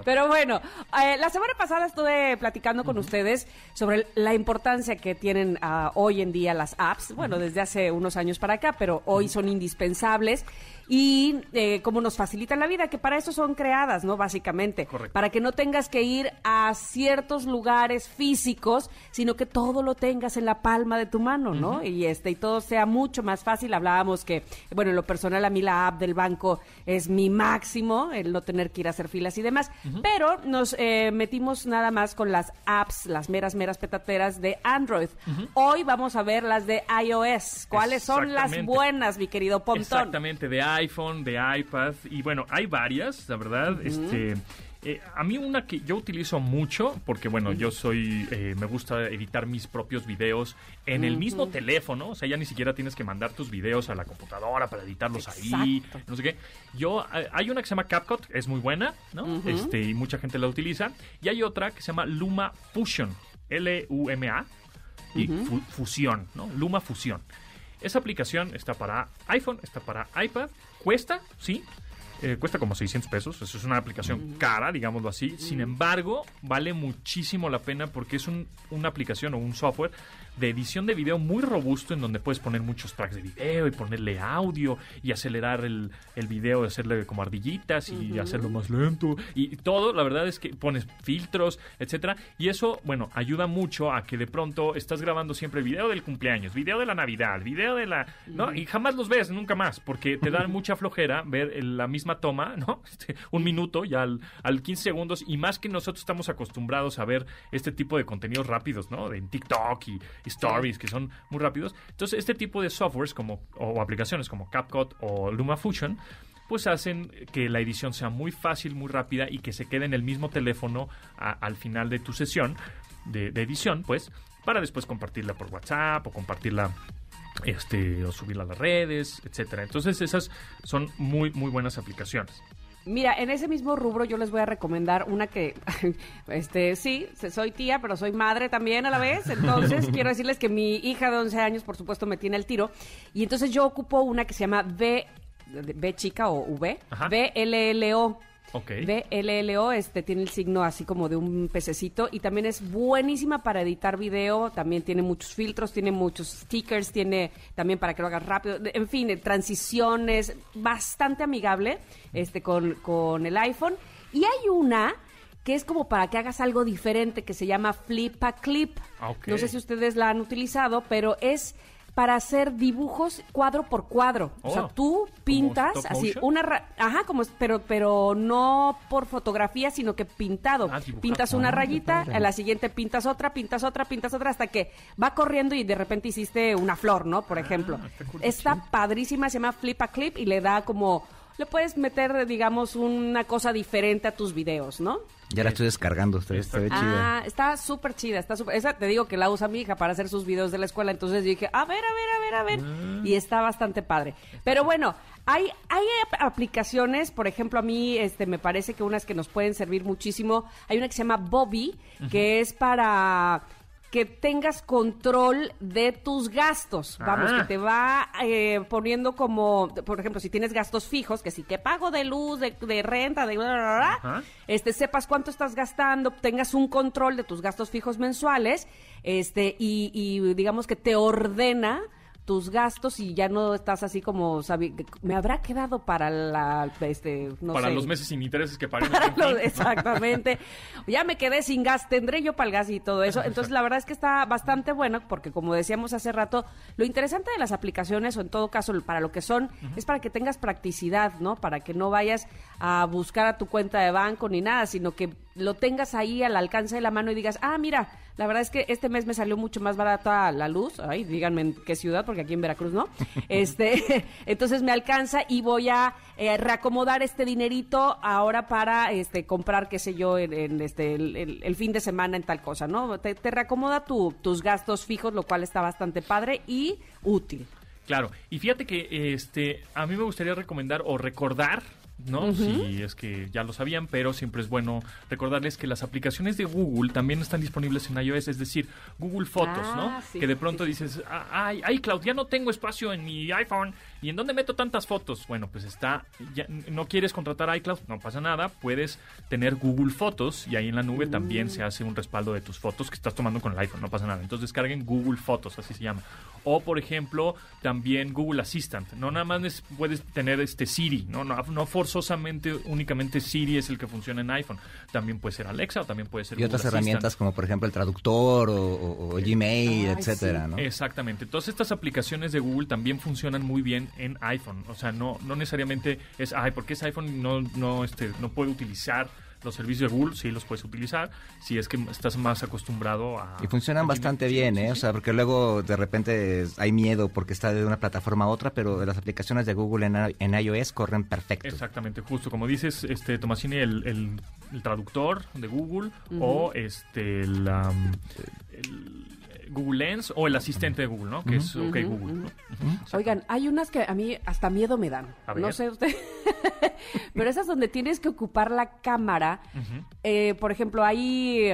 Speaker 7: Pero bueno, eh, la semana pasada estuve platicando con ustedes sobre la importancia que tienen ah, hoy en día las apps. Bueno, desde hace unos años para acá, pero hoy son indispensables y eh, cómo nos facilitan la vida, que para eso son creadas, ¿no? Básicamente.
Speaker 2: Correcto.
Speaker 7: Para que no tengas que ir a ciertos lugares físicos, sino que todo lo tengas en la palma de tu mano, ¿no? Y este y todo sea mucho más fácil. Hablábamos que, bueno, en lo personal a mí la app del banco es mi máximo, el no tener que ir a hacer filas y demás. Pero nos eh, metimos nada más con las apps, las meras, meras petateras de Android. Hoy vamos a ver las de iOS. ¿Cuáles son las buenas, mi querido Pontón?
Speaker 2: Exactamente, de iPhone, de iPad, y bueno, hay varias, la verdad, este... eh, a mí una que yo utilizo mucho, porque bueno, yo soy, eh, me gusta editar mis propios videos en el mismo teléfono, o sea, ya ni siquiera tienes que mandar tus videos a la computadora para editarlos ahí, no sé qué. Yo, eh, hay una que se llama CapCut, es muy buena, ¿no? Este, y mucha gente la utiliza, y hay otra que se llama Luma Fusion, L-U-M-A, y fu- fusión, ¿no? Luma Fusión. Esa aplicación está para iPhone, está para iPad, cuesta, sí, eh, cuesta como 600 pesos, eso es una aplicación cara, digámoslo así, sin embargo, vale muchísimo la pena porque es un- una aplicación o un software de edición de video muy robusto en donde puedes poner muchos tracks de video y ponerle audio y acelerar el, el video, hacerle como ardillitas y hacerlo más lento y todo, la verdad es que pones filtros, etcétera, y eso, bueno, ayuda mucho a que de pronto estás grabando siempre video del cumpleaños, video de la Navidad, video de la, ¿no? Y jamás los ves nunca más porque te da mucha flojera ver la misma toma, ¿no? Este, un minuto ya al, al 15 segundos y más que nosotros estamos acostumbrados a ver este tipo de contenidos rápidos, ¿no? En TikTok y stories que son muy rápidos. Entonces, este tipo de softwares como o aplicaciones como CapCut o LumaFusion pues hacen que la edición sea muy fácil, muy rápida y que se quede en el mismo teléfono al final de tu sesión de, de edición, pues, para después compartirla por WhatsApp o compartirla este o subirla a las redes, etcétera. Entonces esas son muy muy buenas aplicaciones.
Speaker 7: Mira, en ese mismo rubro yo les voy a recomendar una que, este, sí, soy tía, pero soy madre también a la vez. Entonces, quiero decirles que mi hija de 11 años, por supuesto, me tiene el tiro. Y entonces yo ocupo una que se llama V, V chica o V,
Speaker 2: Ajá.
Speaker 7: VLLO.
Speaker 2: Ok.
Speaker 7: VLLO, este tiene el signo así como de un pececito y también es buenísima para editar video, también tiene muchos filtros, tiene muchos stickers, tiene también para que lo hagas rápido, en fin, transiciones, bastante amigable este con, con el iPhone. Y hay una que es como para que hagas algo diferente que se llama Flip a Clip. No sé si ustedes la han utilizado, pero es para hacer dibujos cuadro por cuadro. o sea,
Speaker 2: Oh,
Speaker 7: tú pintas así
Speaker 2: motion?
Speaker 7: una ra- ajá, como es- pero pero no por fotografía, sino que pintado.
Speaker 2: Ah,
Speaker 7: pintas una
Speaker 3: Ah,
Speaker 7: rayita, a la siguiente pintas otra, pintas otra, pintas otra hasta que va corriendo y de repente hiciste una flor, ¿no? Por ejemplo.
Speaker 2: está cool,
Speaker 7: Está padrísima, se llama Flip a Clip y le da como le puedes meter, digamos, una cosa diferente a tus videos, ¿no?
Speaker 3: Ya la estoy descargando, está, está chida.
Speaker 7: Ah, está súper chida, está súper... Esa te digo que la usa mi hija para hacer sus videos de la escuela, entonces yo dije, a ver, a ver, a ver, a ver,
Speaker 3: Ah.
Speaker 7: y está bastante padre. Pero bueno, hay, hay ap- aplicaciones, por ejemplo, a mí este, me parece que unas que nos pueden servir muchísimo, hay una que se llama Bobby, que es para que tengas control de tus gastos. Vamos,
Speaker 2: Ah.
Speaker 7: que te va eh, poniendo como, por ejemplo, si tienes gastos fijos, que si que pago de luz, de, de renta, de bla, bla, bla, este, sepas cuánto estás gastando, tengas un control de tus gastos fijos mensuales, este, y, y digamos que te ordena tus gastos y ya no estás así como me habrá quedado para la este no
Speaker 2: para
Speaker 7: sé,
Speaker 2: los meses sin intereses que
Speaker 7: los- exactamente. Ya me quedé sin gas, tendré yo para el gas y todo eso. Entonces, la verdad es que está bastante bueno porque, como decíamos hace rato, lo interesante de las aplicaciones, o en todo caso, para lo que son, es para que tengas practicidad, ¿no? Para que no vayas a buscar a tu cuenta de banco ni nada, sino que lo tengas ahí al alcance de la mano y digas, ah, mira, la verdad es que este mes me salió mucho más barato a la luz. Ay, díganme en qué ciudad, porque aquí en Veracruz no. Este, entonces me alcanza y voy a eh, reacomodar este dinerito ahora para este comprar, qué sé yo, en, en, este el, el- el fin de semana en tal cosa, ¿no? Te, te reacomoda tu- tus gastos fijos, lo cual está bastante padre y útil.
Speaker 2: Claro, y fíjate que este a mí me gustaría recomendar o recordar, ¿no? Si es que ya lo sabían, pero siempre es bueno recordarles que las aplicaciones de Google también están disponibles en iOS, es decir, Google Fotos,
Speaker 7: Ah,
Speaker 2: ¿no?
Speaker 7: sí,
Speaker 2: que de pronto
Speaker 7: sí.
Speaker 2: dices, "Ah, ay, ay, Cloud, ya no tengo espacio en mi iPhone, ¿y en dónde meto tantas fotos? Bueno, pues está, ya, no quieres contratar iCloud, no pasa nada, puedes tener Google Fotos y ahí en la nube también se hace un respaldo de tus fotos que estás tomando con el iPhone, no pasa nada. Entonces descarguen Google Fotos, así se llama. O, por ejemplo, también Google Assistant. No nada más es- puedes tener este Siri, ¿no? No, no forzosamente únicamente Siri es el que funciona en iPhone. También puede ser Alexa o también puede ser
Speaker 3: Y otras herramientas como por ejemplo el traductor o, o- o Gmail,
Speaker 7: Ay,
Speaker 3: etcétera,
Speaker 7: sí.
Speaker 3: ¿no?
Speaker 2: Exactamente. Todas estas aplicaciones de Google también funcionan muy bien en iPhone. O sea, no, no necesariamente es, ay, porque es iPhone y no, no, este, no puede utilizar los servicios de Google, sí los puedes utilizar, si es que estás más acostumbrado a...
Speaker 3: Y funcionan
Speaker 2: a
Speaker 3: bastante
Speaker 2: Gmail.
Speaker 3: bien, ¿eh?
Speaker 2: sí,
Speaker 3: O sea, porque luego de repente hay miedo porque está de una plataforma a otra, pero las aplicaciones de Google en, en iOS corren perfecto.
Speaker 2: Exactamente, justo como dices, este Tomasini, el, el- el traductor de Google o este el, um, el Google Lens o el asistente de Google, ¿no? Que es OK Google. ¿no?
Speaker 7: Oigan, hay unas que a mí hasta miedo me dan.
Speaker 2: A
Speaker 7: No
Speaker 2: ver.
Speaker 7: sé usted. Pero esas donde tienes que ocupar la cámara. eh, por ejemplo, ahí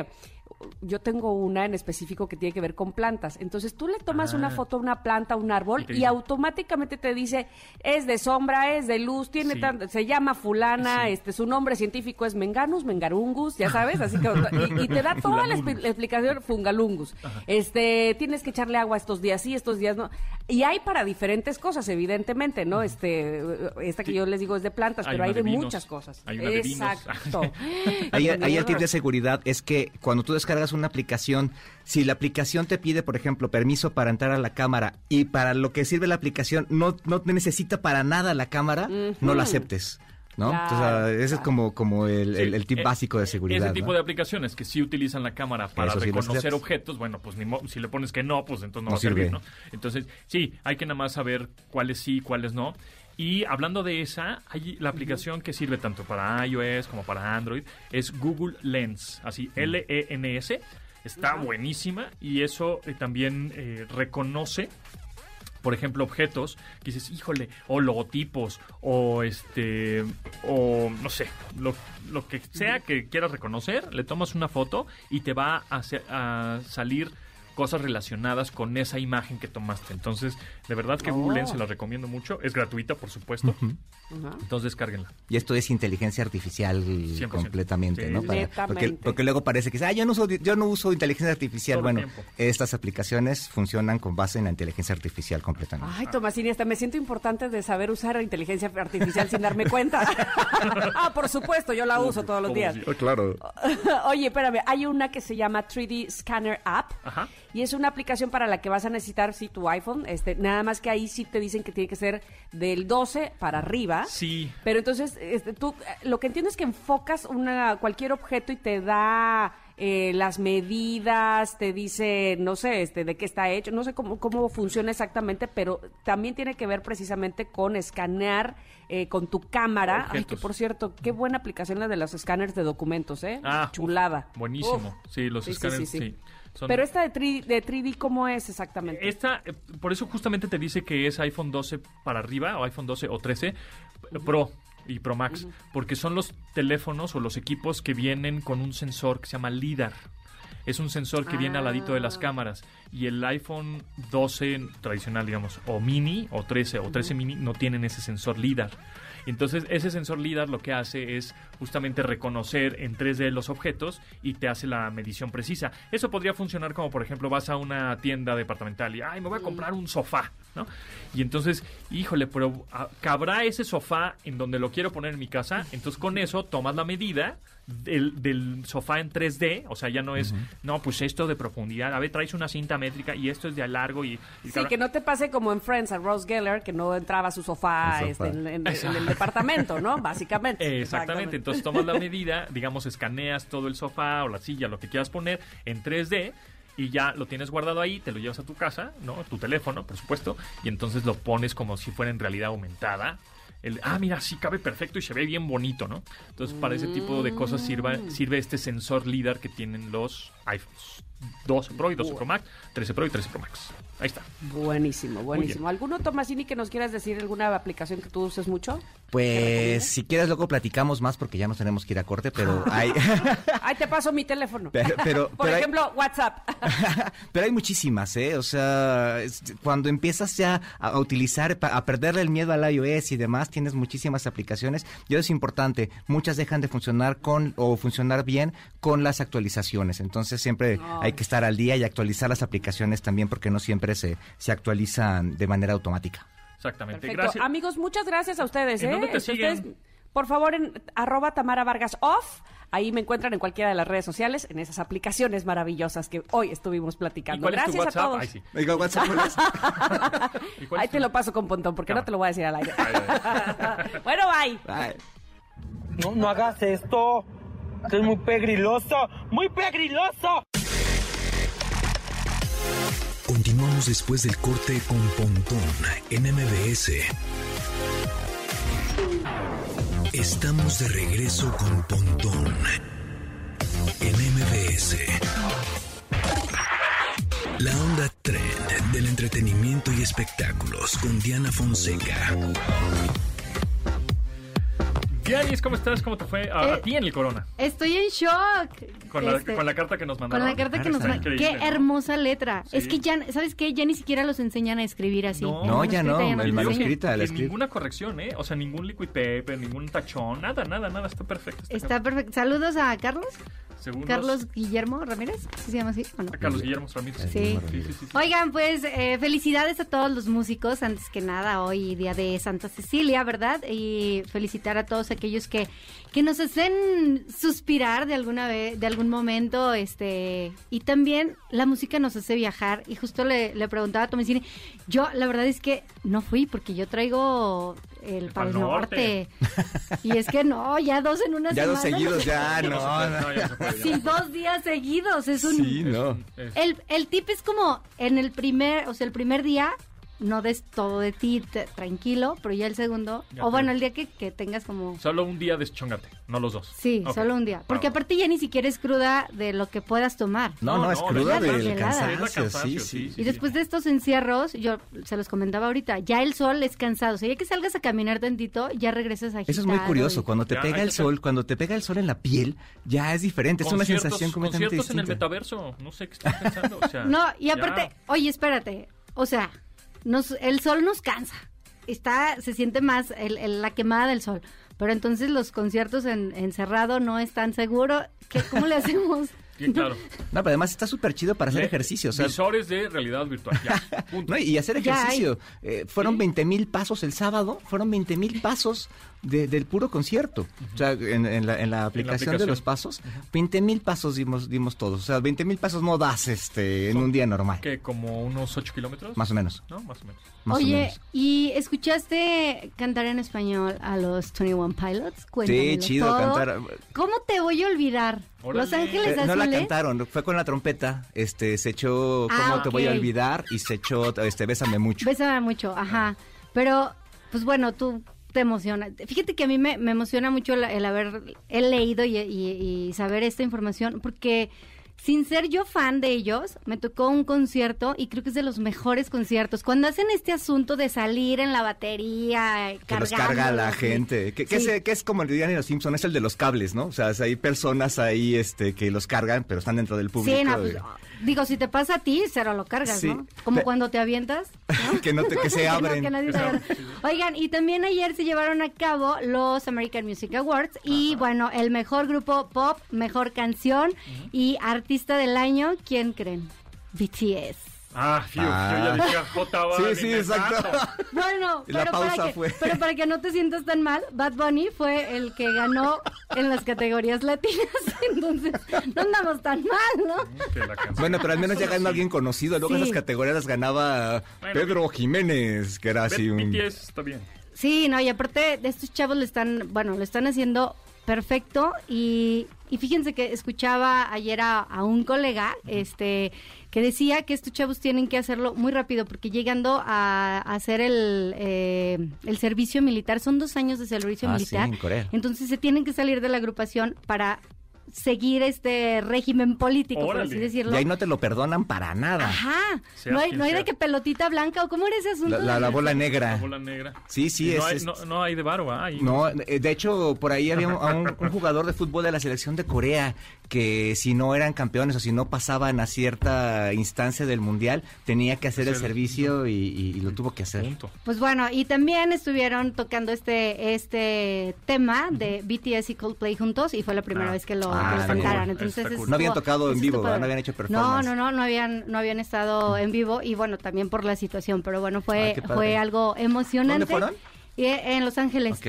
Speaker 7: yo tengo una en específico que tiene que ver con plantas. Entonces tú le tomas
Speaker 2: Ah.
Speaker 7: una foto a una planta, a un árbol,
Speaker 2: Y
Speaker 7: automáticamente te dice, es de sombra, es de luz, tiene
Speaker 2: Sí.
Speaker 7: tan- se llama fulana,
Speaker 2: Sí.
Speaker 7: este su nombre científico es Menganus, Mengarungus, ya sabes, así que y, y te da toda la explicación Fungalungus. Este, tienes que echarle agua estos días sí, estos días no. Y hay para diferentes cosas, evidentemente, ¿no? Este, esta que yo les digo es de plantas,
Speaker 2: Hay
Speaker 7: pero hay de, muchas cosas.
Speaker 2: hay una de vinos.
Speaker 7: Exacto.
Speaker 3: Ahí, el tip de seguridad es que cuando tú descargas una aplicación, si la aplicación te pide, por ejemplo, permiso para entrar a la cámara y para lo que sirve la aplicación no, no te necesita para nada la cámara, no la aceptes. ¿No?
Speaker 7: Claro,
Speaker 3: Entonces, ah, ese es como, como el, el-
Speaker 2: Sí,
Speaker 3: el tip
Speaker 2: eh,
Speaker 3: básico de seguridad.
Speaker 2: Ese tipo
Speaker 3: ¿no?
Speaker 2: de aplicaciones que sí utilizan la cámara para
Speaker 3: sí
Speaker 2: reconocer objetos, bueno, pues ni mo- si le pones que no, pues entonces no,
Speaker 3: No
Speaker 2: va a servir,
Speaker 3: sirve.
Speaker 2: ¿no? Entonces, sí, hay que nada más saber cuáles sí y cuáles no. Y hablando de esa, hay la aplicación que sirve tanto para iOS como para Android es Google Lens, así L-E-N-S. Está buenísima y eso eh, también eh, reconoce por ejemplo, objetos que dices, híjole, o logotipos, o este, o no sé, lo, lo que sea que quieras reconocer, le tomas una foto y te va a, a salir cosas relacionadas con esa imagen que tomaste. Entonces, de verdad que Google
Speaker 7: Oh.
Speaker 2: Lens se la recomiendo mucho. Es gratuita, por supuesto.
Speaker 7: Ajá.
Speaker 2: Entonces, descárguenla.
Speaker 3: Y esto es inteligencia artificial
Speaker 2: 100%.
Speaker 3: completamente,
Speaker 2: Sí,
Speaker 3: ¿no? Para- porque, porque luego parece que, ah, yo no, uso, yo no uso inteligencia artificial.
Speaker 2: Todo
Speaker 3: bueno, estas aplicaciones funcionan con base en la inteligencia artificial completamente.
Speaker 7: Ay, Tomasini, hasta me siento importante de saber usar la inteligencia artificial sin darme cuenta. ah, por supuesto, yo la uso todos los días.
Speaker 2: si-
Speaker 3: claro.
Speaker 7: Oye, espérame, hay una que se llama 3D Scanner App
Speaker 2: Ajá.
Speaker 7: y es una aplicación para la que vas a necesitar, sí, tu iPhone, este, nada más que ahí sí te dicen que tiene que ser del 12 para arriba.
Speaker 2: Sí.
Speaker 7: Pero entonces, este, tú, eh, lo que entiendo es que enfocas una, cualquier objeto y te da eh, las medidas, te dice, no sé, este, de qué está hecho, no sé cómo, cómo funciona exactamente, pero también tiene que ver precisamente con escanear eh, con tu cámara. Ay, que por cierto, qué buena aplicación la de los escáneres de documentos, ¿eh?
Speaker 2: Ah,
Speaker 7: Chulada.
Speaker 2: buenísimo.
Speaker 7: Uf.
Speaker 2: Sí, los
Speaker 7: sí,
Speaker 2: escáneres,
Speaker 7: sí,
Speaker 2: sí.
Speaker 7: sí.
Speaker 2: Son-
Speaker 7: Pero esta de, 3, de 3D, ¿cómo es exactamente?
Speaker 2: Esta, eh, por eso justamente te dice que es iPhone 12 para arriba, o iPhone 12 o 13 eh, Pro y Pro Max, porque son los teléfonos o los equipos que vienen con un sensor que se llama LIDAR. Es un sensor que viene al ladito de las
Speaker 7: Ah.
Speaker 2: cámaras. Y el iPhone 12 tradicional, digamos, o mini, o 13, o 13 mini, no tienen ese sensor LIDAR. Entonces, ese sensor LIDAR lo que hace es justamente reconocer en 3D los objetos y te hace la medición precisa. Eso podría funcionar como, por ejemplo, vas a una tienda departamental y, ay, me voy a comprar un sofá, ¿no? Y entonces, híjole, pero ah, ¿cabrá ese sofá en donde lo quiero poner en mi casa? Entonces, con eso tomas la medida del, del sofá en 3D, o sea, ya no es, no, pues esto de profundidad, a ver, traes una cinta métrica y esto es de largo y... y
Speaker 7: Sí,
Speaker 2: cabrá-
Speaker 7: que no te pase como en Friends a Rose Geller, que no entraba a su sofá, este,
Speaker 3: sofá.
Speaker 7: en, en- en el departamento, ¿no? Básicamente.
Speaker 2: Eh, Exactamente, entonces tomas la medida, digamos, escaneas todo el sofá o la silla, lo que quieras poner en 3D y ya lo tienes guardado ahí, te lo llevas a tu casa, ¿no? Tu teléfono, por supuesto, y entonces lo pones como si fuera en realidad aumentada. El, ah, mira, sí cabe perfecto y se ve bien bonito, ¿no? Entonces, para ese tipo de cosas sirva, sirve este sensor LIDAR que tienen los iPhones 12 Pro y 12 Pro Max, 13 Pro y 13 Pro Max. Ahí está.
Speaker 7: Buenísimo, buenísimo. ¿Alguno, Tomasini, que nos quieras decir alguna aplicación que tú uses mucho?
Speaker 3: Pues si quieres luego platicamos más porque ya nos tenemos que ir a corte, pero hay
Speaker 7: Ay, te paso mi teléfono.
Speaker 3: Pero- pero-
Speaker 7: Por
Speaker 3: pero hay-
Speaker 7: ejemplo, WhatsApp.
Speaker 3: pero hay muchísimas, ¿eh? O sea, cuando empiezas ya a, utilizar, a perderle el miedo al iOS y demás, tienes muchísimas aplicaciones. Y eso es importante, muchas dejan de funcionar con o funcionar bien con las actualizaciones. Entonces siempre hay que estar al día y actualizar las aplicaciones también porque no siempre se, se actualizan de manera automática.
Speaker 2: Exactamente.
Speaker 7: Perfecto.
Speaker 2: Gracias.
Speaker 7: Amigos, muchas gracias a ustedes.
Speaker 2: ¿En
Speaker 7: ¿eh?
Speaker 2: dónde te siguen?
Speaker 7: ustedes, por favor, en arroba Tamara Vargas Off. Ahí me encuentran en cualquiera de las redes sociales, en esas aplicaciones maravillosas que hoy estuvimos
Speaker 2: ¿Y
Speaker 7: platicando.
Speaker 2: cuál es tu
Speaker 7: Gracias a todos.
Speaker 2: Ay, sí.
Speaker 3: Oiga, WhatsApp,
Speaker 2: ¿Y cuál
Speaker 7: Ahí
Speaker 2: es
Speaker 7: te
Speaker 2: tu-
Speaker 7: lo paso con Pontón, porque no te lo voy a decir al aire. Bueno, bye.
Speaker 3: Bye.
Speaker 5: No, no hagas esto. Esto es muy pegriloso. ¡Muy pegriloso!
Speaker 1: Continuamos después del corte con Pontón en MBS. Estamos de regreso con Pontón en MBS. La onda trend del entretenimiento y espectáculos con Diana Fonseca.
Speaker 2: Dianis, ¿cómo estás? ¿Cómo te fue? A, a
Speaker 8: Eh,
Speaker 2: ti en el corona.
Speaker 8: Estoy en shock.
Speaker 2: Con la,
Speaker 8: Este,
Speaker 2: con la carta que nos
Speaker 8: con
Speaker 2: mandaron.
Speaker 8: la carta que
Speaker 2: Ah,
Speaker 8: nos mandaron. Qué
Speaker 2: increíble, ¿no?
Speaker 8: hermosa letra.
Speaker 2: Sí.
Speaker 8: Es que ya, ¿sabes qué? Ya ni siquiera los enseñan a escribir así.
Speaker 2: No.
Speaker 8: El
Speaker 3: No, ya no, el script.
Speaker 2: ninguna corrección, ¿eh? O sea, ningún liquid paper, ningún tachón, nada, nada, nada. Está perfecto.
Speaker 8: Está perfecto. Saludos a Carlos. Carlos Guillermo Ramírez. ¿sí ¿Se llama así o no?
Speaker 2: A Carlos Guillermo Ramírez.
Speaker 8: Sí.
Speaker 2: sí, sí, sí.
Speaker 8: Oigan, pues eh, felicidades a todos los músicos, antes que nada, hoy día de Santa Cecilia, ¿verdad? Y felicitar a todos aquellos que, que nos hacen suspirar de alguna vez, de algún momento, este, y también la música nos hace viajar. Y justo le, le preguntaba a Tomicini, yo la verdad es que no fui porque yo traigo el para el
Speaker 2: Pal
Speaker 8: norte.
Speaker 2: norte.
Speaker 8: Y es que no, ya dos en una
Speaker 3: Ya
Speaker 8: semana.
Speaker 3: dos seguidos, ya,
Speaker 2: Ya
Speaker 3: no. no.
Speaker 2: no, ya se puede, ya.
Speaker 8: Sí, dos días seguidos. Es un,
Speaker 3: Sí, no.
Speaker 8: El, el tip es como en el primer, o sea, el primer día no des todo de ti te- tranquilo, pero ya el segundo,
Speaker 2: Ya
Speaker 8: o bueno, el día que, que tengas como...
Speaker 2: Solo un día deschongate, no los dos.
Speaker 8: Sí, solo un día. Porque
Speaker 2: Ah,
Speaker 8: aparte ya ni siquiera es cruda de lo que puedas tomar.
Speaker 3: No, no,
Speaker 2: No,
Speaker 3: es cruda del
Speaker 2: la
Speaker 3: cansancio, sí,
Speaker 2: sí,
Speaker 3: sí.
Speaker 2: sí.
Speaker 8: Y después de estos encierros, yo se los comentaba ahorita, ya el sol es cansado. O sea, ya que salgas a caminar tantito, ya regresas a
Speaker 3: Eso es muy curioso, cuando te
Speaker 2: Ya,
Speaker 3: pega el sol, cuando te pega el sol en la piel, ya es diferente, es una sensación completamente
Speaker 2: conciertos en el
Speaker 3: distinta.
Speaker 2: metaverso, no sé qué estás pensando. O sea,
Speaker 8: No, y
Speaker 2: ya.
Speaker 8: aparte, oye, espérate, o sea, nos, el sol nos cansa. Está, se siente más el- el- la quemada del sol. Pero entonces los conciertos en encerrado no es tan seguro. ¿Qué, ¿Cómo le hacemos?
Speaker 2: Sí, claro.
Speaker 3: No, pero además está súper chido para hacer ejercicio, o sea,
Speaker 2: Visores de realidad virtual, ya. Punto.
Speaker 3: no, y hacer ejercicio. Eh, fueron 20 mil pasos el sábado, fueron 20 mil pasos de- del puro concierto. O sea, en, en la, en la aplicación de
Speaker 2: aplicación.
Speaker 3: los pasos, 20 mil pasos dimos, dimos todos. O sea, 20 mil pasos no das este en un día normal.
Speaker 2: Que como unos 8 kilómetros.
Speaker 3: Más o menos.
Speaker 2: ¿No? Más o menos.
Speaker 3: Más o
Speaker 8: Oye,
Speaker 3: menos.
Speaker 8: ¿y escuchaste cantar en español a los 21 Pilots? Cuéntamelo
Speaker 3: Sí, chido
Speaker 8: todo.
Speaker 3: cantar.
Speaker 8: ¿Cómo te voy a olvidar?
Speaker 2: Órale.
Speaker 8: Los Ángeles
Speaker 3: Eh, no la
Speaker 8: Azules.
Speaker 3: cantaron, fue con la trompeta. Este, se echó
Speaker 8: Ah,
Speaker 3: ¿Cómo te voy a olvidar? Y se echó este, Bésame mucho.
Speaker 8: Bésame mucho, ajá. Pero, pues bueno, tú te emociona. Fíjate que a mí me, me emociona mucho el haber he leído y, y- y saber esta información, porque sin ser yo fan de ellos, me tocó un concierto y creo que es de los mejores conciertos. Cuando hacen este asunto de salir en la batería,
Speaker 3: Que los carga la gente. Que, que
Speaker 8: Sí.
Speaker 3: es, que es como dirían en los Simpsons, es el de los cables, ¿no? O sea, hay personas ahí este, que los cargan, pero están dentro del público.
Speaker 8: Sí, no, pues,
Speaker 3: y-
Speaker 8: digo, si te pasa a ti, cero lo cargas,
Speaker 3: Sí.
Speaker 8: ¿no? Como
Speaker 3: Pe-
Speaker 8: cuando te avientas. ¿no?
Speaker 3: que no te, que se
Speaker 8: Que no,
Speaker 3: abren.
Speaker 8: que nadie
Speaker 2: se
Speaker 8: Oigan, y también ayer se llevaron a cabo los American Music Awards y bueno, el mejor grupo pop, mejor canción y artista del año, ¿quién creen? BTS.
Speaker 2: Ah, fiu,
Speaker 3: Ah.
Speaker 2: yo ya dije J
Speaker 3: Sí, sí, exacto.
Speaker 8: Bueno,
Speaker 3: Y la
Speaker 8: pero,
Speaker 3: pausa
Speaker 8: para que,
Speaker 3: fue.
Speaker 8: pero para que no te sientas tan mal, Bad Bunny fue el que ganó en las categorías latinas, entonces no andamos tan mal, ¿no?
Speaker 2: Canción.
Speaker 3: Bueno, pero al menos ya ganó alguien conocido. Luego
Speaker 8: Sí.
Speaker 3: esas categorías las ganaba
Speaker 2: Bueno,
Speaker 3: Pedro Jiménez, que era así un...
Speaker 2: BTS está bien.
Speaker 8: Sí, no, y aparte de estos chavos le están, bueno, lo están haciendo perfecto y, y fíjense que escuchaba ayer a, a un colega, este, que decía que estos chavos tienen que hacerlo muy rápido porque llegando a, a hacer el, eh, el servicio militar, son dos años de servicio
Speaker 3: Ah,
Speaker 8: militar,
Speaker 3: sí, en Corea.
Speaker 8: entonces se tienen que salir de la agrupación para seguir este régimen político, por así decirlo.
Speaker 3: Y ahí no te lo perdonan para nada.
Speaker 8: Ajá,
Speaker 2: Seas
Speaker 8: no hay, no hay de que pelotita blanca o cómo era ese asunto.
Speaker 3: La, la- la bola negra.
Speaker 2: La bola negra.
Speaker 3: Sí, sí,
Speaker 2: no, hay,
Speaker 3: es-
Speaker 2: no, no hay de varo. Ahí-
Speaker 3: No, eh, de hecho, por ahí había un, a un- un jugador de fútbol de la selección de Corea que si no eran campeones o si no pasaban a cierta instancia del mundial, tenía que hacer el servicio y, y- y lo tuvo que hacer.
Speaker 2: Punto.
Speaker 8: Pues bueno, y también estuvieron tocando este este tema de BTS y Coldplay juntos y fue la primera
Speaker 2: Ah.
Speaker 8: vez que lo,
Speaker 3: Ah,
Speaker 8: que. Entonces
Speaker 2: cool.
Speaker 3: No habían tocado en vivo. No habían hecho
Speaker 8: No,
Speaker 3: performance.
Speaker 8: no, no, no habían no habían estado en vivo y bueno, también por la situación, pero bueno, fue fue algo emocionante.
Speaker 3: ¿Dónde fueron?
Speaker 8: Y, eh, en Los Ángeles.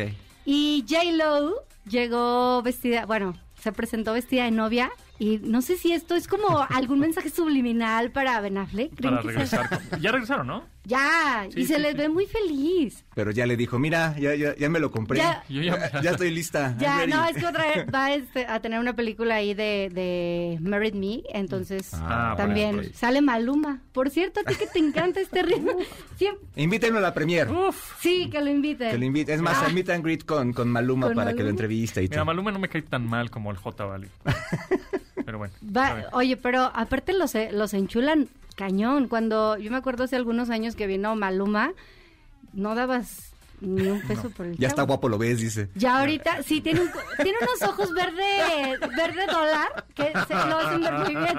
Speaker 8: Y J Lo llegó vestida, bueno, se presentó vestida de novia y no sé si esto es como algún mensaje subliminal para Ben Affleck. ¿Creen
Speaker 2: Para
Speaker 8: sea-
Speaker 2: regresar. con- Ya regresaron, ¿no?
Speaker 8: Ya,
Speaker 2: Sí,
Speaker 8: y se
Speaker 2: sí,
Speaker 8: les
Speaker 2: sí.
Speaker 8: ve muy feliz.
Speaker 3: Pero ya le dijo, mira, ya, ya, ya me lo compré.
Speaker 8: Ya.
Speaker 2: Yo ya-
Speaker 3: ya, estoy lista.
Speaker 8: Ya, no, es que otra vez va este, a tener una película ahí de, de Married Me, entonces
Speaker 3: Ah,
Speaker 8: también
Speaker 3: por eso.
Speaker 8: sale Maluma. Por cierto, a ti que te encanta este ritmo. Siempre-
Speaker 3: Invítenlo a la premier.
Speaker 2: Uf.
Speaker 8: sí, que lo inviten.
Speaker 3: Que lo invite. Es más,
Speaker 8: Ah,
Speaker 3: al meet and greet con, con Maluma
Speaker 8: Con
Speaker 3: para que lo entreviste y
Speaker 2: Mira,
Speaker 3: todo.
Speaker 2: Maluma no me cae tan mal como el J Valley. Pero bueno.
Speaker 8: va- oye, pero aparte los, eh, los enchulan cañón. Cuando yo me acuerdo hace algunos años que vino Maluma, no dabas ni un peso por el
Speaker 3: Ya está guapo, lo ves, dice.
Speaker 8: Ya ahorita, sí, tiene, un- tiene unos ojos verde, verde dólar, que se lo hacen ver muy bien,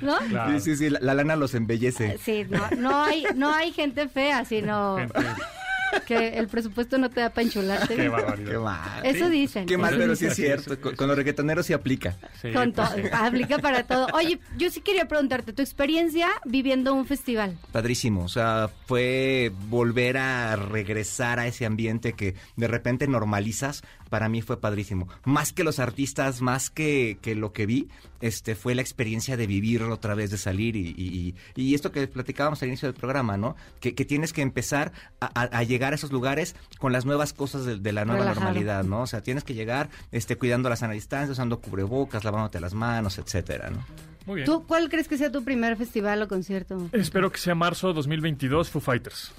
Speaker 8: ¿no?
Speaker 2: Claro.
Speaker 3: Sí, sí, sí, la, la lana los embellece.
Speaker 8: Sí, no, no hay, no hay gente fea, sino
Speaker 2: Gente,
Speaker 8: que el presupuesto no te da para enchularte.
Speaker 2: qué barbaridad.
Speaker 3: Qué mal.
Speaker 8: Eso dicen.
Speaker 3: Qué mal, pero sí es cierto. Con, con los reggaetoneros sí aplica.
Speaker 2: Sí,
Speaker 8: Con
Speaker 2: pues sí.
Speaker 8: aplica para todo. Oye, yo sí quería preguntarte, tu experiencia viviendo un festival.
Speaker 3: Padrísimo, o sea, fue volver a regresar a ese ambiente que de repente normalizas, para mí fue padrísimo. Más que los artistas, más que, que lo que vi, este fue la experiencia de vivirlo otra vez, de salir y, y, y- y esto que platicábamos al inicio del programa, ¿no? Que, que tienes que empezar a, a- a llegar a esos lugares con las nuevas cosas de, de la nueva
Speaker 8: Relajado.
Speaker 3: normalidad, ¿no? O sea, tienes que llegar este, cuidando la sana distancia, usando cubrebocas, lavándote las manos, etcétera, ¿no?
Speaker 2: Muy bien.
Speaker 8: ¿Tú cuál crees que sea tu primer festival o concierto?
Speaker 2: Espero que sea marzo 2022 Foo Fighters.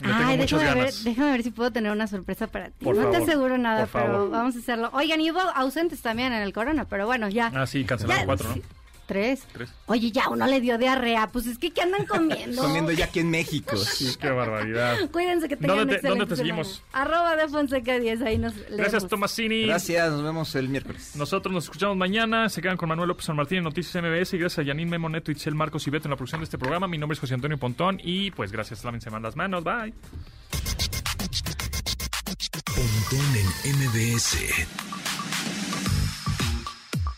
Speaker 2: Le tengo
Speaker 8: Ay,
Speaker 2: muchas
Speaker 8: déjame ver, déjame ver si puedo tener una sorpresa para ti.
Speaker 2: Por
Speaker 8: no te aseguro nada, pero
Speaker 2: favor.
Speaker 8: vamos a hacerlo. Oigan, y hubo ausentes también en el corona, pero bueno, ya.
Speaker 2: Ah, sí, cancelaron
Speaker 8: Ya,
Speaker 2: cuatro, ¿no?
Speaker 8: Tres.
Speaker 2: Tres.
Speaker 8: Oye, ya uno le dio diarrea. Pues es que, ¿qué andan comiendo?
Speaker 3: Comiendo ya aquí en México. sí.
Speaker 2: Qué barbaridad.
Speaker 8: Cuídense que tengan
Speaker 2: ¿Dónde te- dónde te seguimos?
Speaker 8: Arroba de Fonseca 10, ahí nos leemos.
Speaker 2: Gracias, Tomasini.
Speaker 3: Gracias, nos vemos el miércoles.
Speaker 2: Nosotros nos escuchamos mañana. Se quedan con Manuel López San Martín en Noticias MBS. Y gracias a Yanin Memoneto, Itzel Marcos y Beto en la producción de este programa. Mi nombre es José Antonio Pontón. Y pues gracias. Lávense mal las manos. Bye.
Speaker 1: Pontón en MBS.